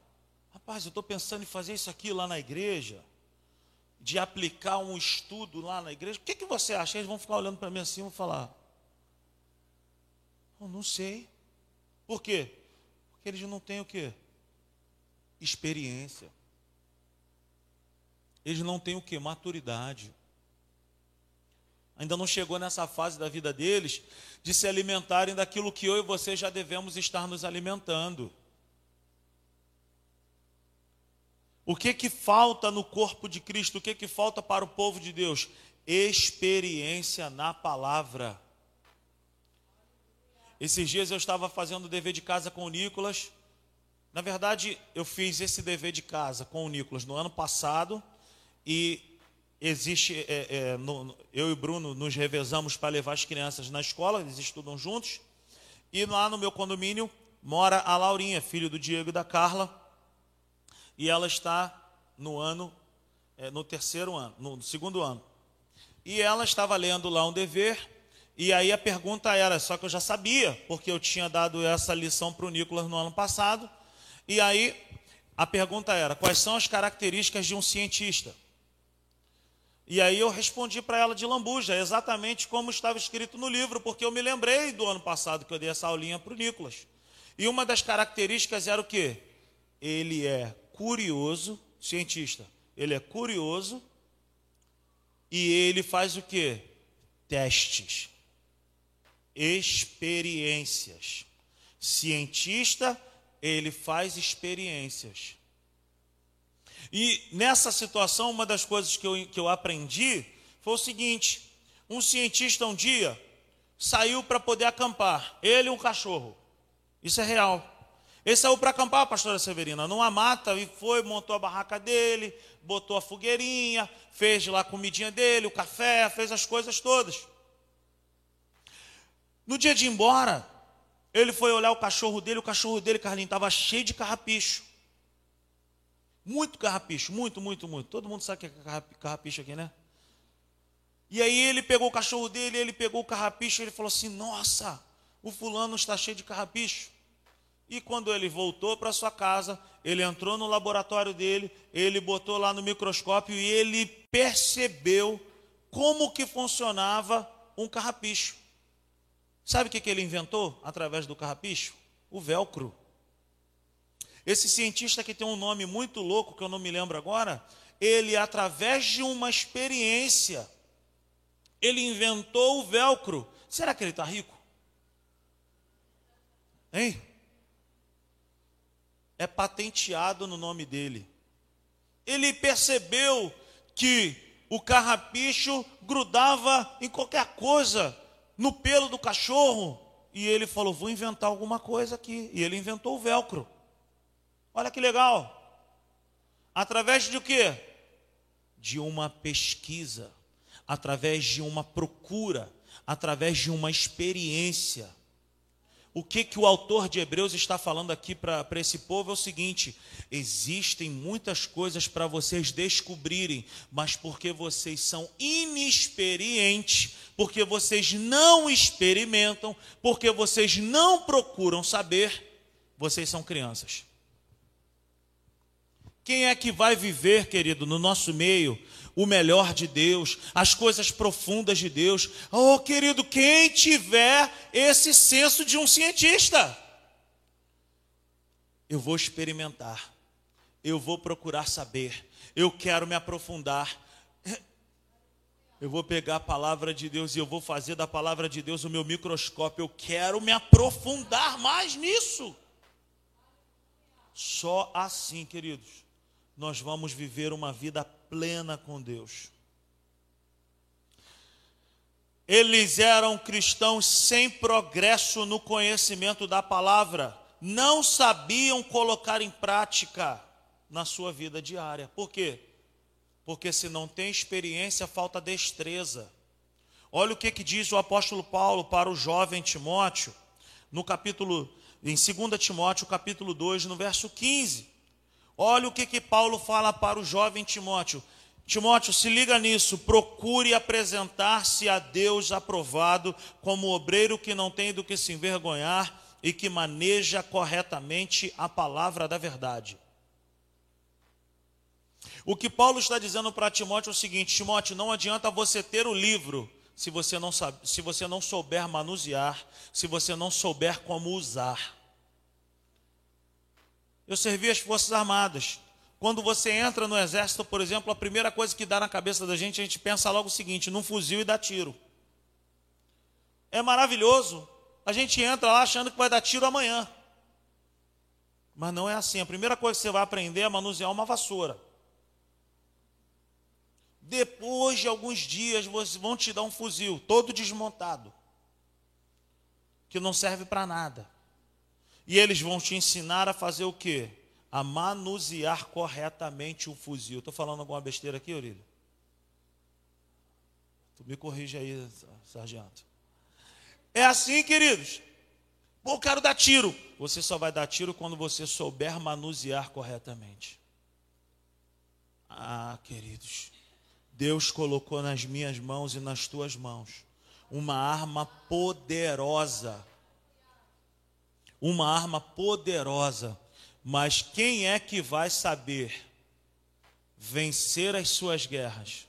Rapaz, eu estou pensando em fazer isso aqui lá na igreja de aplicar um estudo lá na igreja, o que, que você acha? Eles vão ficar olhando para mim assim e vão falar: Eu não sei. Por quê? Porque eles não têm o quê? Experiência. Eles não têm o quê? Maturidade. Ainda não chegou nessa fase da vida deles de se alimentarem daquilo que eu e você já devemos estar nos alimentando. O que que falta no corpo de Cristo? O que que falta para o povo de Deus? Experiência na palavra. Esses dias eu estava fazendo o dever de casa com o Nicolas. Na verdade, eu fiz esse dever de casa com o Nicolas no ano passado e existe, é, é, no, eu e Bruno nos revezamos para levar as crianças na escola, eles estudam juntos. E lá no meu condomínio mora a Laurinha, filho do Diego e da Carla e ela está no ano, é, no terceiro ano, no segundo ano. E ela estava lendo lá um dever, e aí a pergunta era, só que eu já sabia, porque eu tinha dado essa lição para o Nicolas no ano passado, e aí a pergunta era, quais são as características de um cientista? E aí eu respondi para ela de lambuja, exatamente como estava escrito no livro, porque eu me lembrei do ano passado que eu dei essa aulinha para o Nicolas. E uma das características era o quê? Ele é curioso, cientista, ele é curioso e ele faz o que? Testes, experiências. Cientista, ele faz experiências. E nessa situação, uma das coisas que eu, que eu aprendi foi o seguinte: um cientista um dia saiu para poder acampar, ele e um cachorro. Isso é real. Ele saiu para acampar, pastora Severina, numa mata, e foi, montou a barraca dele, botou a fogueirinha, fez lá a comidinha dele, o café, fez as coisas todas. No dia de ir embora, ele foi olhar o cachorro dele, o cachorro dele, Carlinhos, estava cheio de carrapicho. Muito carrapicho, muito, muito, muito. Todo mundo sabe que é carrapicho aqui, né? E aí ele pegou o cachorro dele, ele pegou o carrapicho, ele falou assim: Nossa, o fulano está cheio de carrapicho. E quando ele voltou para sua casa, ele entrou no laboratório dele, ele botou lá no microscópio e ele percebeu como que funcionava um carrapicho. Sabe o que ele inventou através do carrapicho? O velcro. Esse cientista que tem um nome muito louco, que eu não me lembro agora, ele, através de uma experiência, ele inventou o velcro. Será que ele está rico? Hein? É patenteado no nome dele. Ele percebeu que o carrapicho grudava em qualquer coisa, no pelo do cachorro, e ele falou: Vou inventar alguma coisa aqui. E ele inventou o velcro. Olha que legal. Através de quê? De uma pesquisa, através de uma procura, através de uma experiência. O que, que o autor de Hebreus está falando aqui para esse povo é o seguinte: existem muitas coisas para vocês descobrirem, mas porque vocês são inexperientes, porque vocês não experimentam, porque vocês não procuram saber, vocês são crianças. Quem é que vai viver, querido, no nosso meio, o melhor de Deus, as coisas profundas de Deus? Oh, querido, quem tiver esse senso de um cientista, eu vou experimentar, eu vou procurar saber, eu quero me aprofundar. Eu vou pegar a palavra de Deus e eu vou fazer da palavra de Deus o meu microscópio. Eu quero me aprofundar mais nisso. Só assim, queridos, nós vamos viver uma vida plena com Deus. Eles eram cristãos sem progresso no conhecimento da palavra, não sabiam colocar em prática na sua vida diária. Por quê? Porque se não tem experiência, falta destreza. Olha o que, que diz o apóstolo Paulo para o jovem Timóteo, no capítulo, em 2 Timóteo, capítulo 2, no verso 15. Olha o que, que Paulo fala para o jovem Timóteo. Timóteo, se liga nisso, procure apresentar-se a Deus aprovado como obreiro que não tem do que se envergonhar e que maneja corretamente a palavra da verdade. O que Paulo está dizendo para Timóteo é o seguinte: Timóteo, não adianta você ter o livro se você não sabe, se você não souber manusear, se você não souber como usar. Eu servi as Forças Armadas. Quando você entra no exército, por exemplo, a primeira coisa que dá na cabeça da gente, a gente pensa logo o seguinte: num fuzil e dá tiro. É maravilhoso. A gente entra lá achando que vai dar tiro amanhã. Mas não é assim. A primeira coisa que você vai aprender é manusear uma vassoura. Depois de alguns dias, vão te dar um fuzil todo desmontado, que não serve para nada. E eles vão te ensinar a fazer o quê? A manusear corretamente o fuzil. Estou falando alguma besteira aqui, Aurílio? Tu me corrige aí, sargento. É assim, queridos. Pô, eu quero dar tiro. Você só vai dar tiro quando você souber manusear corretamente. Ah, queridos. Deus colocou nas minhas mãos e nas tuas mãos uma arma poderosa uma arma poderosa, mas quem é que vai saber vencer as suas guerras?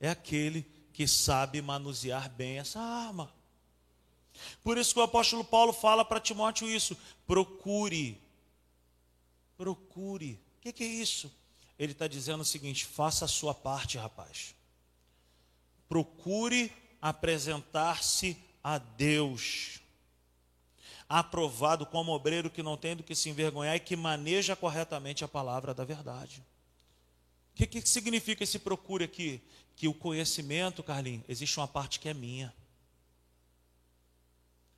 É aquele que sabe manusear bem essa arma. Por isso que o apóstolo Paulo fala para Timóteo isso: procure, procure. O que, que é isso? Ele está dizendo o seguinte: faça a sua parte, rapaz. Procure apresentar-se a Deus aprovado como obreiro que não tem do que se envergonhar e que maneja corretamente a palavra da verdade. O que, que significa esse procure aqui? Que o conhecimento, Carlinhos, existe uma parte que é minha.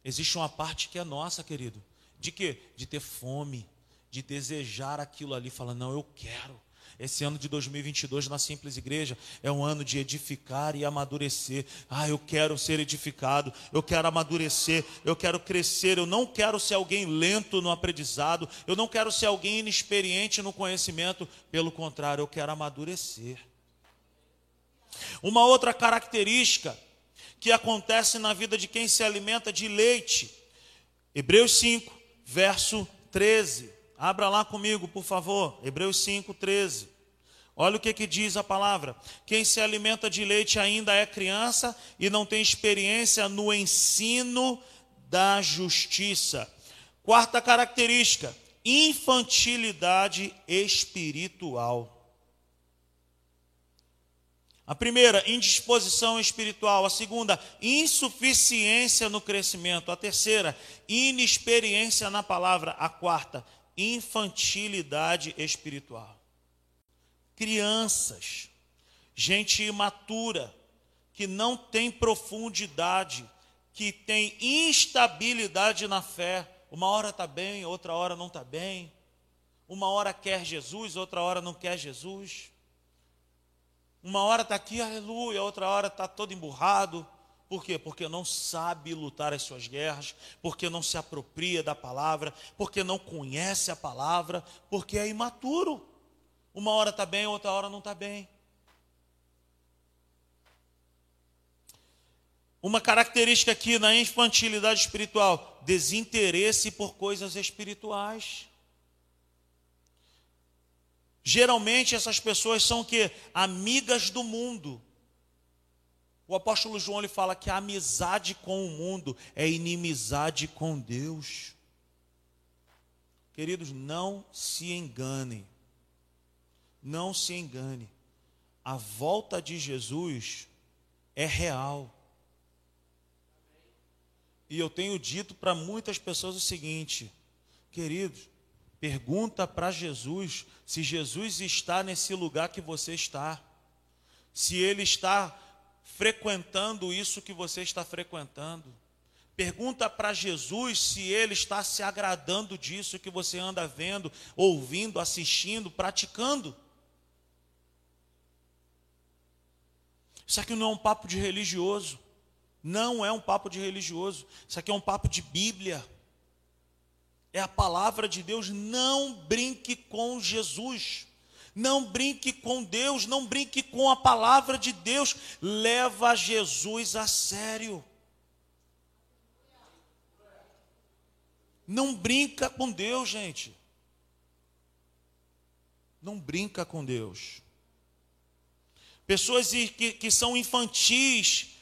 Existe uma parte que é nossa, querido. De quê? De ter fome, de desejar aquilo ali, falando, não, eu quero. Esse ano de 2022 na Simples Igreja é um ano de edificar e amadurecer. Ah, eu quero ser edificado, eu quero amadurecer, eu quero crescer. Eu não quero ser alguém lento no aprendizado, eu não quero ser alguém inexperiente no conhecimento. Pelo contrário, eu quero amadurecer. Uma outra característica que acontece na vida de quem se alimenta de leite. Hebreus 5, verso 13. Abra lá comigo, por favor. Hebreus 5, 13. Olha o que, que diz a palavra. Quem se alimenta de leite ainda é criança e não tem experiência no ensino da justiça. Quarta característica: infantilidade espiritual. A primeira, indisposição espiritual. A segunda, insuficiência no crescimento. A terceira, inexperiência na palavra. A quarta, infantilidade espiritual crianças, gente imatura, que não tem profundidade, que tem instabilidade na fé. Uma hora está bem, outra hora não está bem. Uma hora quer Jesus, outra hora não quer Jesus. Uma hora está aqui, aleluia, outra hora está todo emburrado. Por quê? Porque não sabe lutar as suas guerras, porque não se apropria da palavra, porque não conhece a palavra, porque é imaturo. Uma hora está bem, outra hora não está bem. Uma característica aqui na infantilidade espiritual: desinteresse por coisas espirituais. Geralmente essas pessoas são que amigas do mundo. O apóstolo João ele fala que a amizade com o mundo é inimizade com Deus. Queridos, não se enganem. Não se engane, a volta de Jesus é real. E eu tenho dito para muitas pessoas o seguinte, queridos, pergunta para Jesus se Jesus está nesse lugar que você está, se ele está frequentando isso que você está frequentando. Pergunta para Jesus se ele está se agradando disso que você anda vendo, ouvindo, assistindo, praticando. Isso aqui não é um papo de religioso. Não é um papo de religioso. Isso aqui é um papo de Bíblia. É a palavra de Deus. Não brinque com Jesus. Não brinque com Deus. Não brinque com a palavra de Deus. Leva Jesus a sério. Não brinca com Deus, gente. Não brinca com Deus. Pessoas que, que são infantis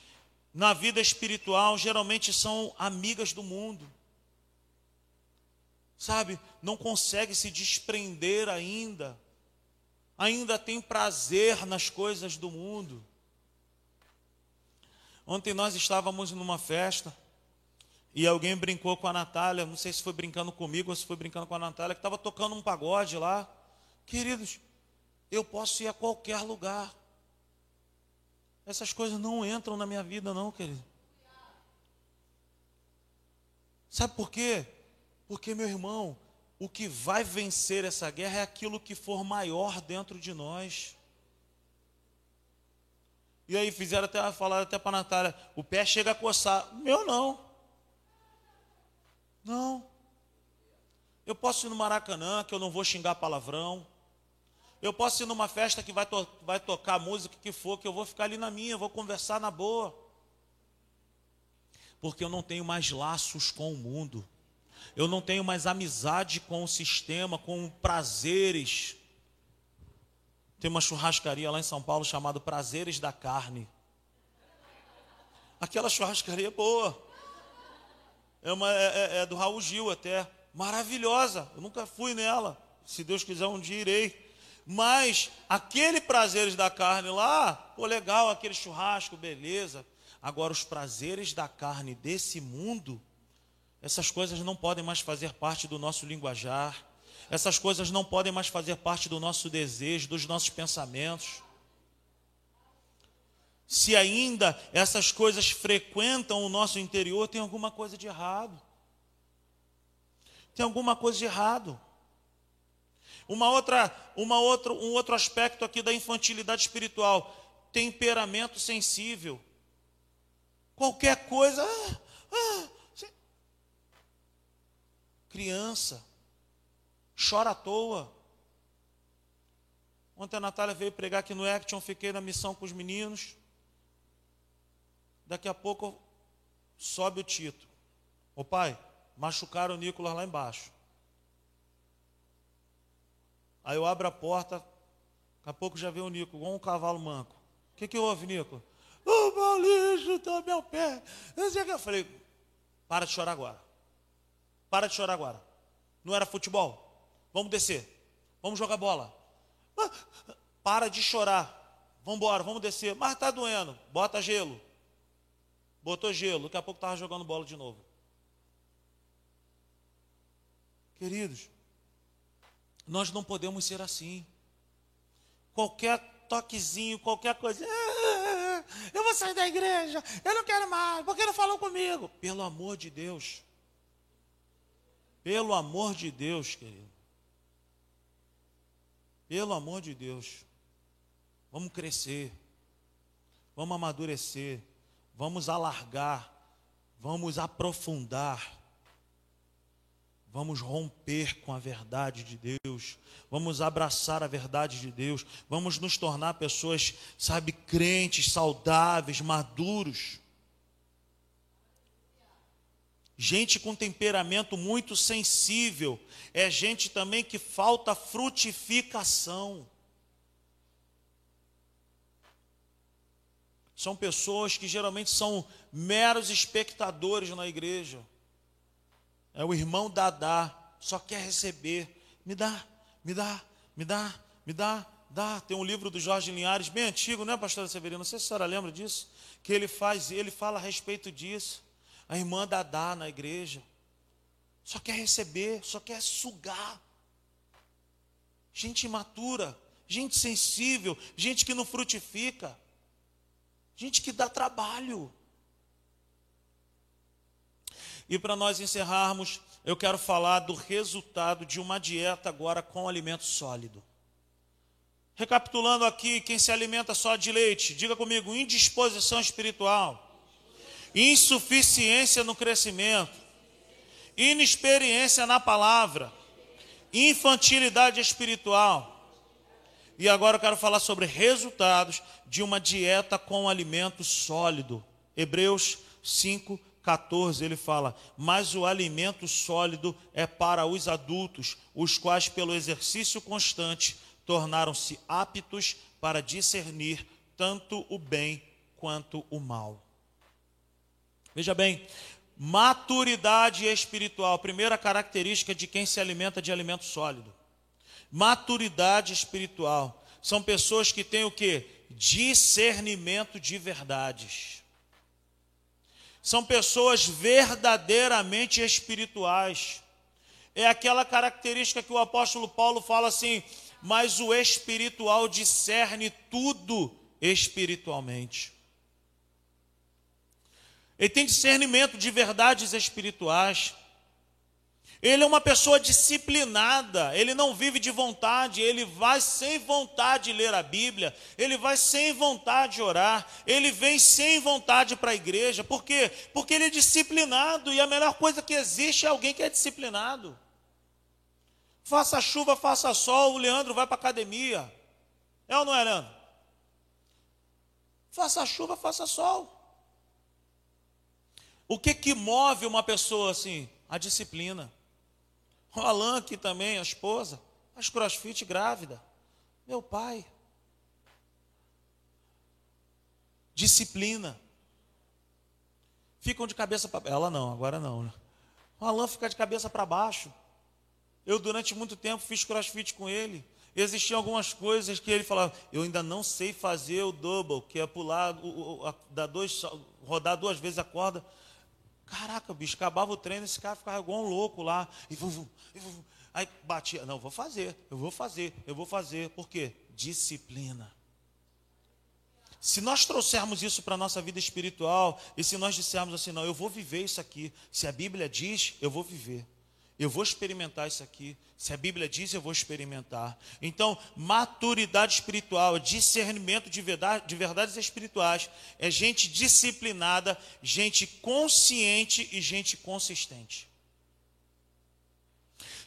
na vida espiritual geralmente são amigas do mundo. Sabe, não consegue se desprender ainda. Ainda tem prazer nas coisas do mundo. Ontem nós estávamos numa festa e alguém brincou com a Natália, não sei se foi brincando comigo ou se foi brincando com a Natália, que estava tocando um pagode lá. Queridos, eu posso ir a qualquer lugar. Essas coisas não entram na minha vida, não, querido. Sabe por quê? Porque, meu irmão, o que vai vencer essa guerra é aquilo que for maior dentro de nós. E aí fizeram até falar até para Natália, o pé chega a coçar. Meu não. Não. Eu posso ir no Maracanã, que eu não vou xingar palavrão. Eu posso ir numa festa que vai, to vai tocar música que for, que eu vou ficar ali na minha, vou conversar na boa. Porque eu não tenho mais laços com o mundo. Eu não tenho mais amizade com o sistema, com prazeres. Tem uma churrascaria lá em São Paulo chamada Prazeres da Carne. Aquela churrascaria é boa. É, uma, é, é, é do Raul Gil até. Maravilhosa. Eu nunca fui nela. Se Deus quiser, um dia irei. Mas aquele prazeres da carne lá, pô, legal, aquele churrasco, beleza. Agora, os prazeres da carne desse mundo, essas coisas não podem mais fazer parte do nosso linguajar, essas coisas não podem mais fazer parte do nosso desejo, dos nossos pensamentos. Se ainda essas coisas frequentam o nosso interior, tem alguma coisa de errado. Tem alguma coisa de errado. Uma outra, uma outra, um outro aspecto aqui da infantilidade espiritual, temperamento sensível. Qualquer coisa, ah, ah, criança, chora à toa. Ontem a Natália veio pregar aqui no Action, fiquei na missão com os meninos. Daqui a pouco sobe o título. Ô pai, machucaram o Nicolas lá embaixo. Aí eu abro a porta, Daqui a pouco já vê o Nico, igual um cavalo manco. O que, que houve, Nico? O balicho tá meu pé. Eu falei, para de chorar agora. Para de chorar agora. Não era futebol? Vamos descer. Vamos jogar bola. Para de chorar. Vamos embora, vamos descer. Mas está doendo. Bota gelo. Botou gelo. Daqui a pouco estava jogando bola de novo. Queridos, nós não podemos ser assim. Qualquer toquezinho, qualquer coisa. Ah, eu vou sair da igreja. Eu não quero mais. Porque não falou comigo? Pelo amor de Deus. Pelo amor de Deus, querido. Pelo amor de Deus. Vamos crescer. Vamos amadurecer. Vamos alargar. Vamos aprofundar. Vamos romper com a verdade de Deus. Vamos abraçar a verdade de Deus. Vamos nos tornar pessoas, sabe, crentes, saudáveis, maduros. Gente com temperamento muito sensível é gente também que falta frutificação. São pessoas que geralmente são meros espectadores na igreja. É o irmão Dadá, só quer receber. Me dá, me dá, me dá, me dá, dá. Tem um livro do Jorge Linhares, bem antigo, né, pastora Severino? Não sei se a senhora lembra disso. Que ele faz, ele fala a respeito disso a irmã Dadá na igreja. Só quer receber, só quer sugar. Gente imatura, gente sensível, gente que não frutifica, gente que dá trabalho. E para nós encerrarmos, eu quero falar do resultado de uma dieta agora com alimento sólido. Recapitulando aqui, quem se alimenta só de leite, diga comigo: indisposição espiritual insuficiência no crescimento, inexperiência na palavra, infantilidade espiritual. E agora eu quero falar sobre resultados de uma dieta com alimento sólido. Hebreus 5, 14, ele fala: Mas o alimento sólido é para os adultos, os quais, pelo exercício constante, tornaram-se aptos para discernir tanto o bem quanto o mal. Veja bem, maturidade espiritual, primeira característica de quem se alimenta de alimento sólido. Maturidade espiritual. São pessoas que têm o que? Discernimento de verdades. São pessoas verdadeiramente espirituais. É aquela característica que o apóstolo Paulo fala assim: mas o espiritual discerne tudo espiritualmente. Ele tem discernimento de verdades espirituais. Ele é uma pessoa disciplinada, ele não vive de vontade, ele vai sem vontade ler a Bíblia, ele vai sem vontade orar, ele vem sem vontade para a igreja. Por quê? Porque ele é disciplinado e a melhor coisa que existe é alguém que é disciplinado. Faça chuva, faça sol, o Leandro vai para a academia. É ou não é, Leandro? Faça chuva, faça sol. O que que move uma pessoa assim? A disciplina. O Alan aqui também, a esposa, faz crossfit grávida. Meu pai. Disciplina. Ficam de cabeça para ela não, agora não. Né? O Alan fica de cabeça para baixo. Eu durante muito tempo fiz crossfit com ele. Existiam algumas coisas que ele falava, eu ainda não sei fazer o double, que é pular, o, o, a, dois, rodar duas vezes a corda. Caraca, bicho, acabava o treino, esse cara ficava igual um louco lá. E vum, vum, vum. Aí batia, não, vou fazer, eu vou fazer, eu vou fazer. Por quê? Disciplina. Se nós trouxermos isso para a nossa vida espiritual, e se nós dissermos assim, não, eu vou viver isso aqui, se a Bíblia diz, eu vou viver. Eu vou experimentar isso aqui. Se a Bíblia diz, eu vou experimentar. Então, maturidade espiritual, discernimento de, verdade, de verdades espirituais, é gente disciplinada, gente consciente e gente consistente.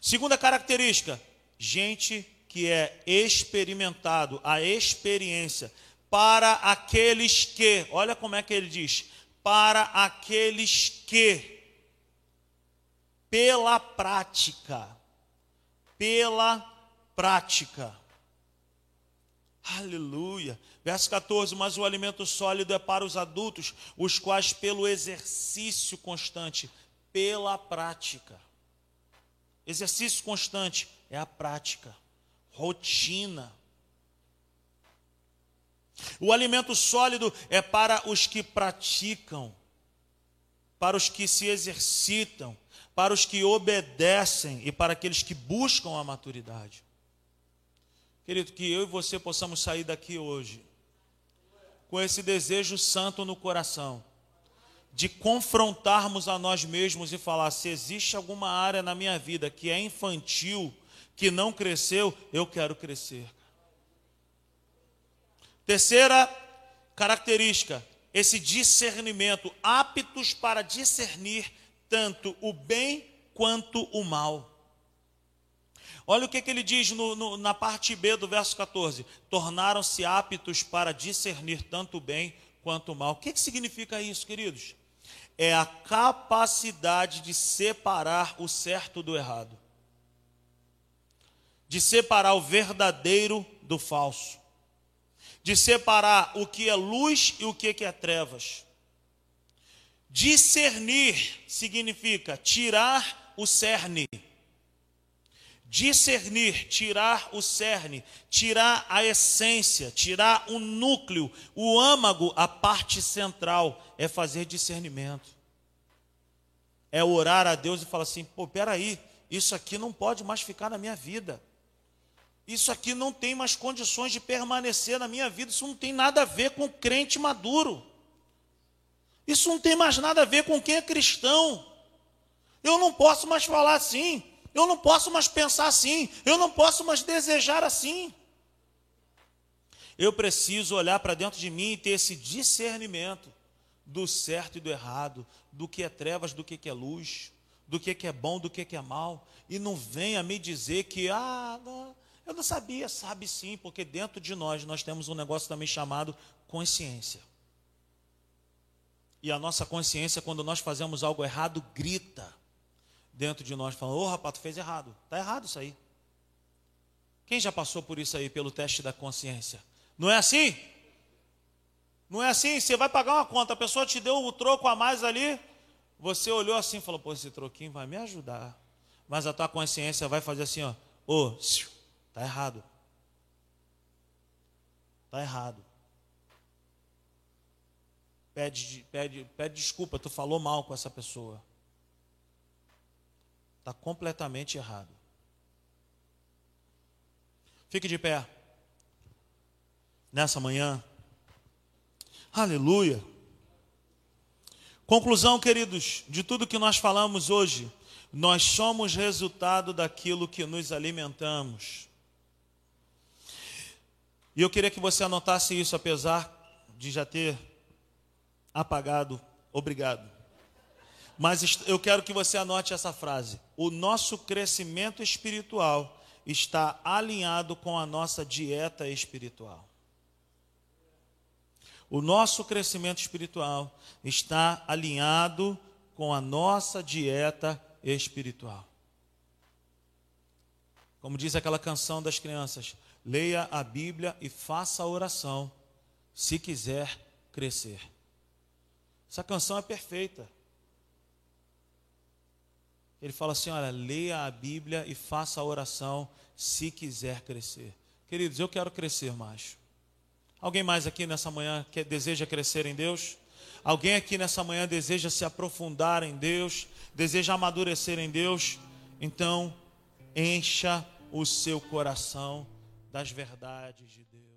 Segunda característica, gente que é experimentado, a experiência, para aqueles que, olha como é que ele diz, para aqueles que pela prática. Pela prática. Aleluia. Verso 14: Mas o alimento sólido é para os adultos, os quais, pelo exercício constante, pela prática. Exercício constante é a prática, rotina. O alimento sólido é para os que praticam, para os que se exercitam, para os que obedecem e para aqueles que buscam a maturidade. Querido, que eu e você possamos sair daqui hoje com esse desejo santo no coração, de confrontarmos a nós mesmos e falar: se existe alguma área na minha vida que é infantil, que não cresceu, eu quero crescer. Terceira característica, esse discernimento, aptos para discernir tanto o bem quanto o mal. Olha o que, que ele diz no, no, na parte B do verso 14: tornaram-se aptos para discernir tanto o bem quanto o mal. O que, que significa isso, queridos? É a capacidade de separar o certo do errado, de separar o verdadeiro do falso, de separar o que é luz e o que é trevas. Discernir significa tirar o cerne Discernir, tirar o cerne, tirar a essência, tirar o núcleo, o âmago, a parte central, é fazer discernimento. É orar a Deus e falar assim: pô, peraí, isso aqui não pode mais ficar na minha vida. Isso aqui não tem mais condições de permanecer na minha vida. Isso não tem nada a ver com crente maduro. Isso não tem mais nada a ver com quem é cristão. Eu não posso mais falar assim. Eu não posso mais pensar assim, eu não posso mais desejar assim. Eu preciso olhar para dentro de mim e ter esse discernimento do certo e do errado, do que é trevas, do que é luz, do que é bom, do que é mal. E não venha me dizer que, ah, não, eu não sabia, sabe sim, porque dentro de nós nós temos um negócio também chamado consciência. E a nossa consciência, quando nós fazemos algo errado, grita dentro de nós falando: Ô oh, rapaz, tu fez errado. Está errado isso aí. Quem já passou por isso aí, pelo teste da consciência? Não é assim? Não é assim? Você vai pagar uma conta, a pessoa te deu o troco a mais ali, você olhou assim e falou: pô, esse troquinho vai me ajudar. Mas a tua consciência vai fazer assim: ó, ô, oh, tá errado. Tá errado. Pede, pede, pede desculpa, tu falou mal com essa pessoa está completamente errado. Fique de pé. Nessa manhã. Aleluia. Conclusão, queridos, de tudo que nós falamos hoje, nós somos resultado daquilo que nos alimentamos. E eu queria que você anotasse isso, apesar de já ter apagado. Obrigado. Mas eu quero que você anote essa frase. O nosso crescimento espiritual está alinhado com a nossa dieta espiritual. O nosso crescimento espiritual está alinhado com a nossa dieta espiritual. Como diz aquela canção das crianças, leia a Bíblia e faça a oração, se quiser crescer. Essa canção é perfeita. Ele fala assim: olha, leia a Bíblia e faça a oração se quiser crescer. Queridos, eu quero crescer mais. Alguém mais aqui nessa manhã que deseja crescer em Deus? Alguém aqui nessa manhã deseja se aprofundar em Deus, deseja amadurecer em Deus? Então, encha o seu coração das verdades de Deus.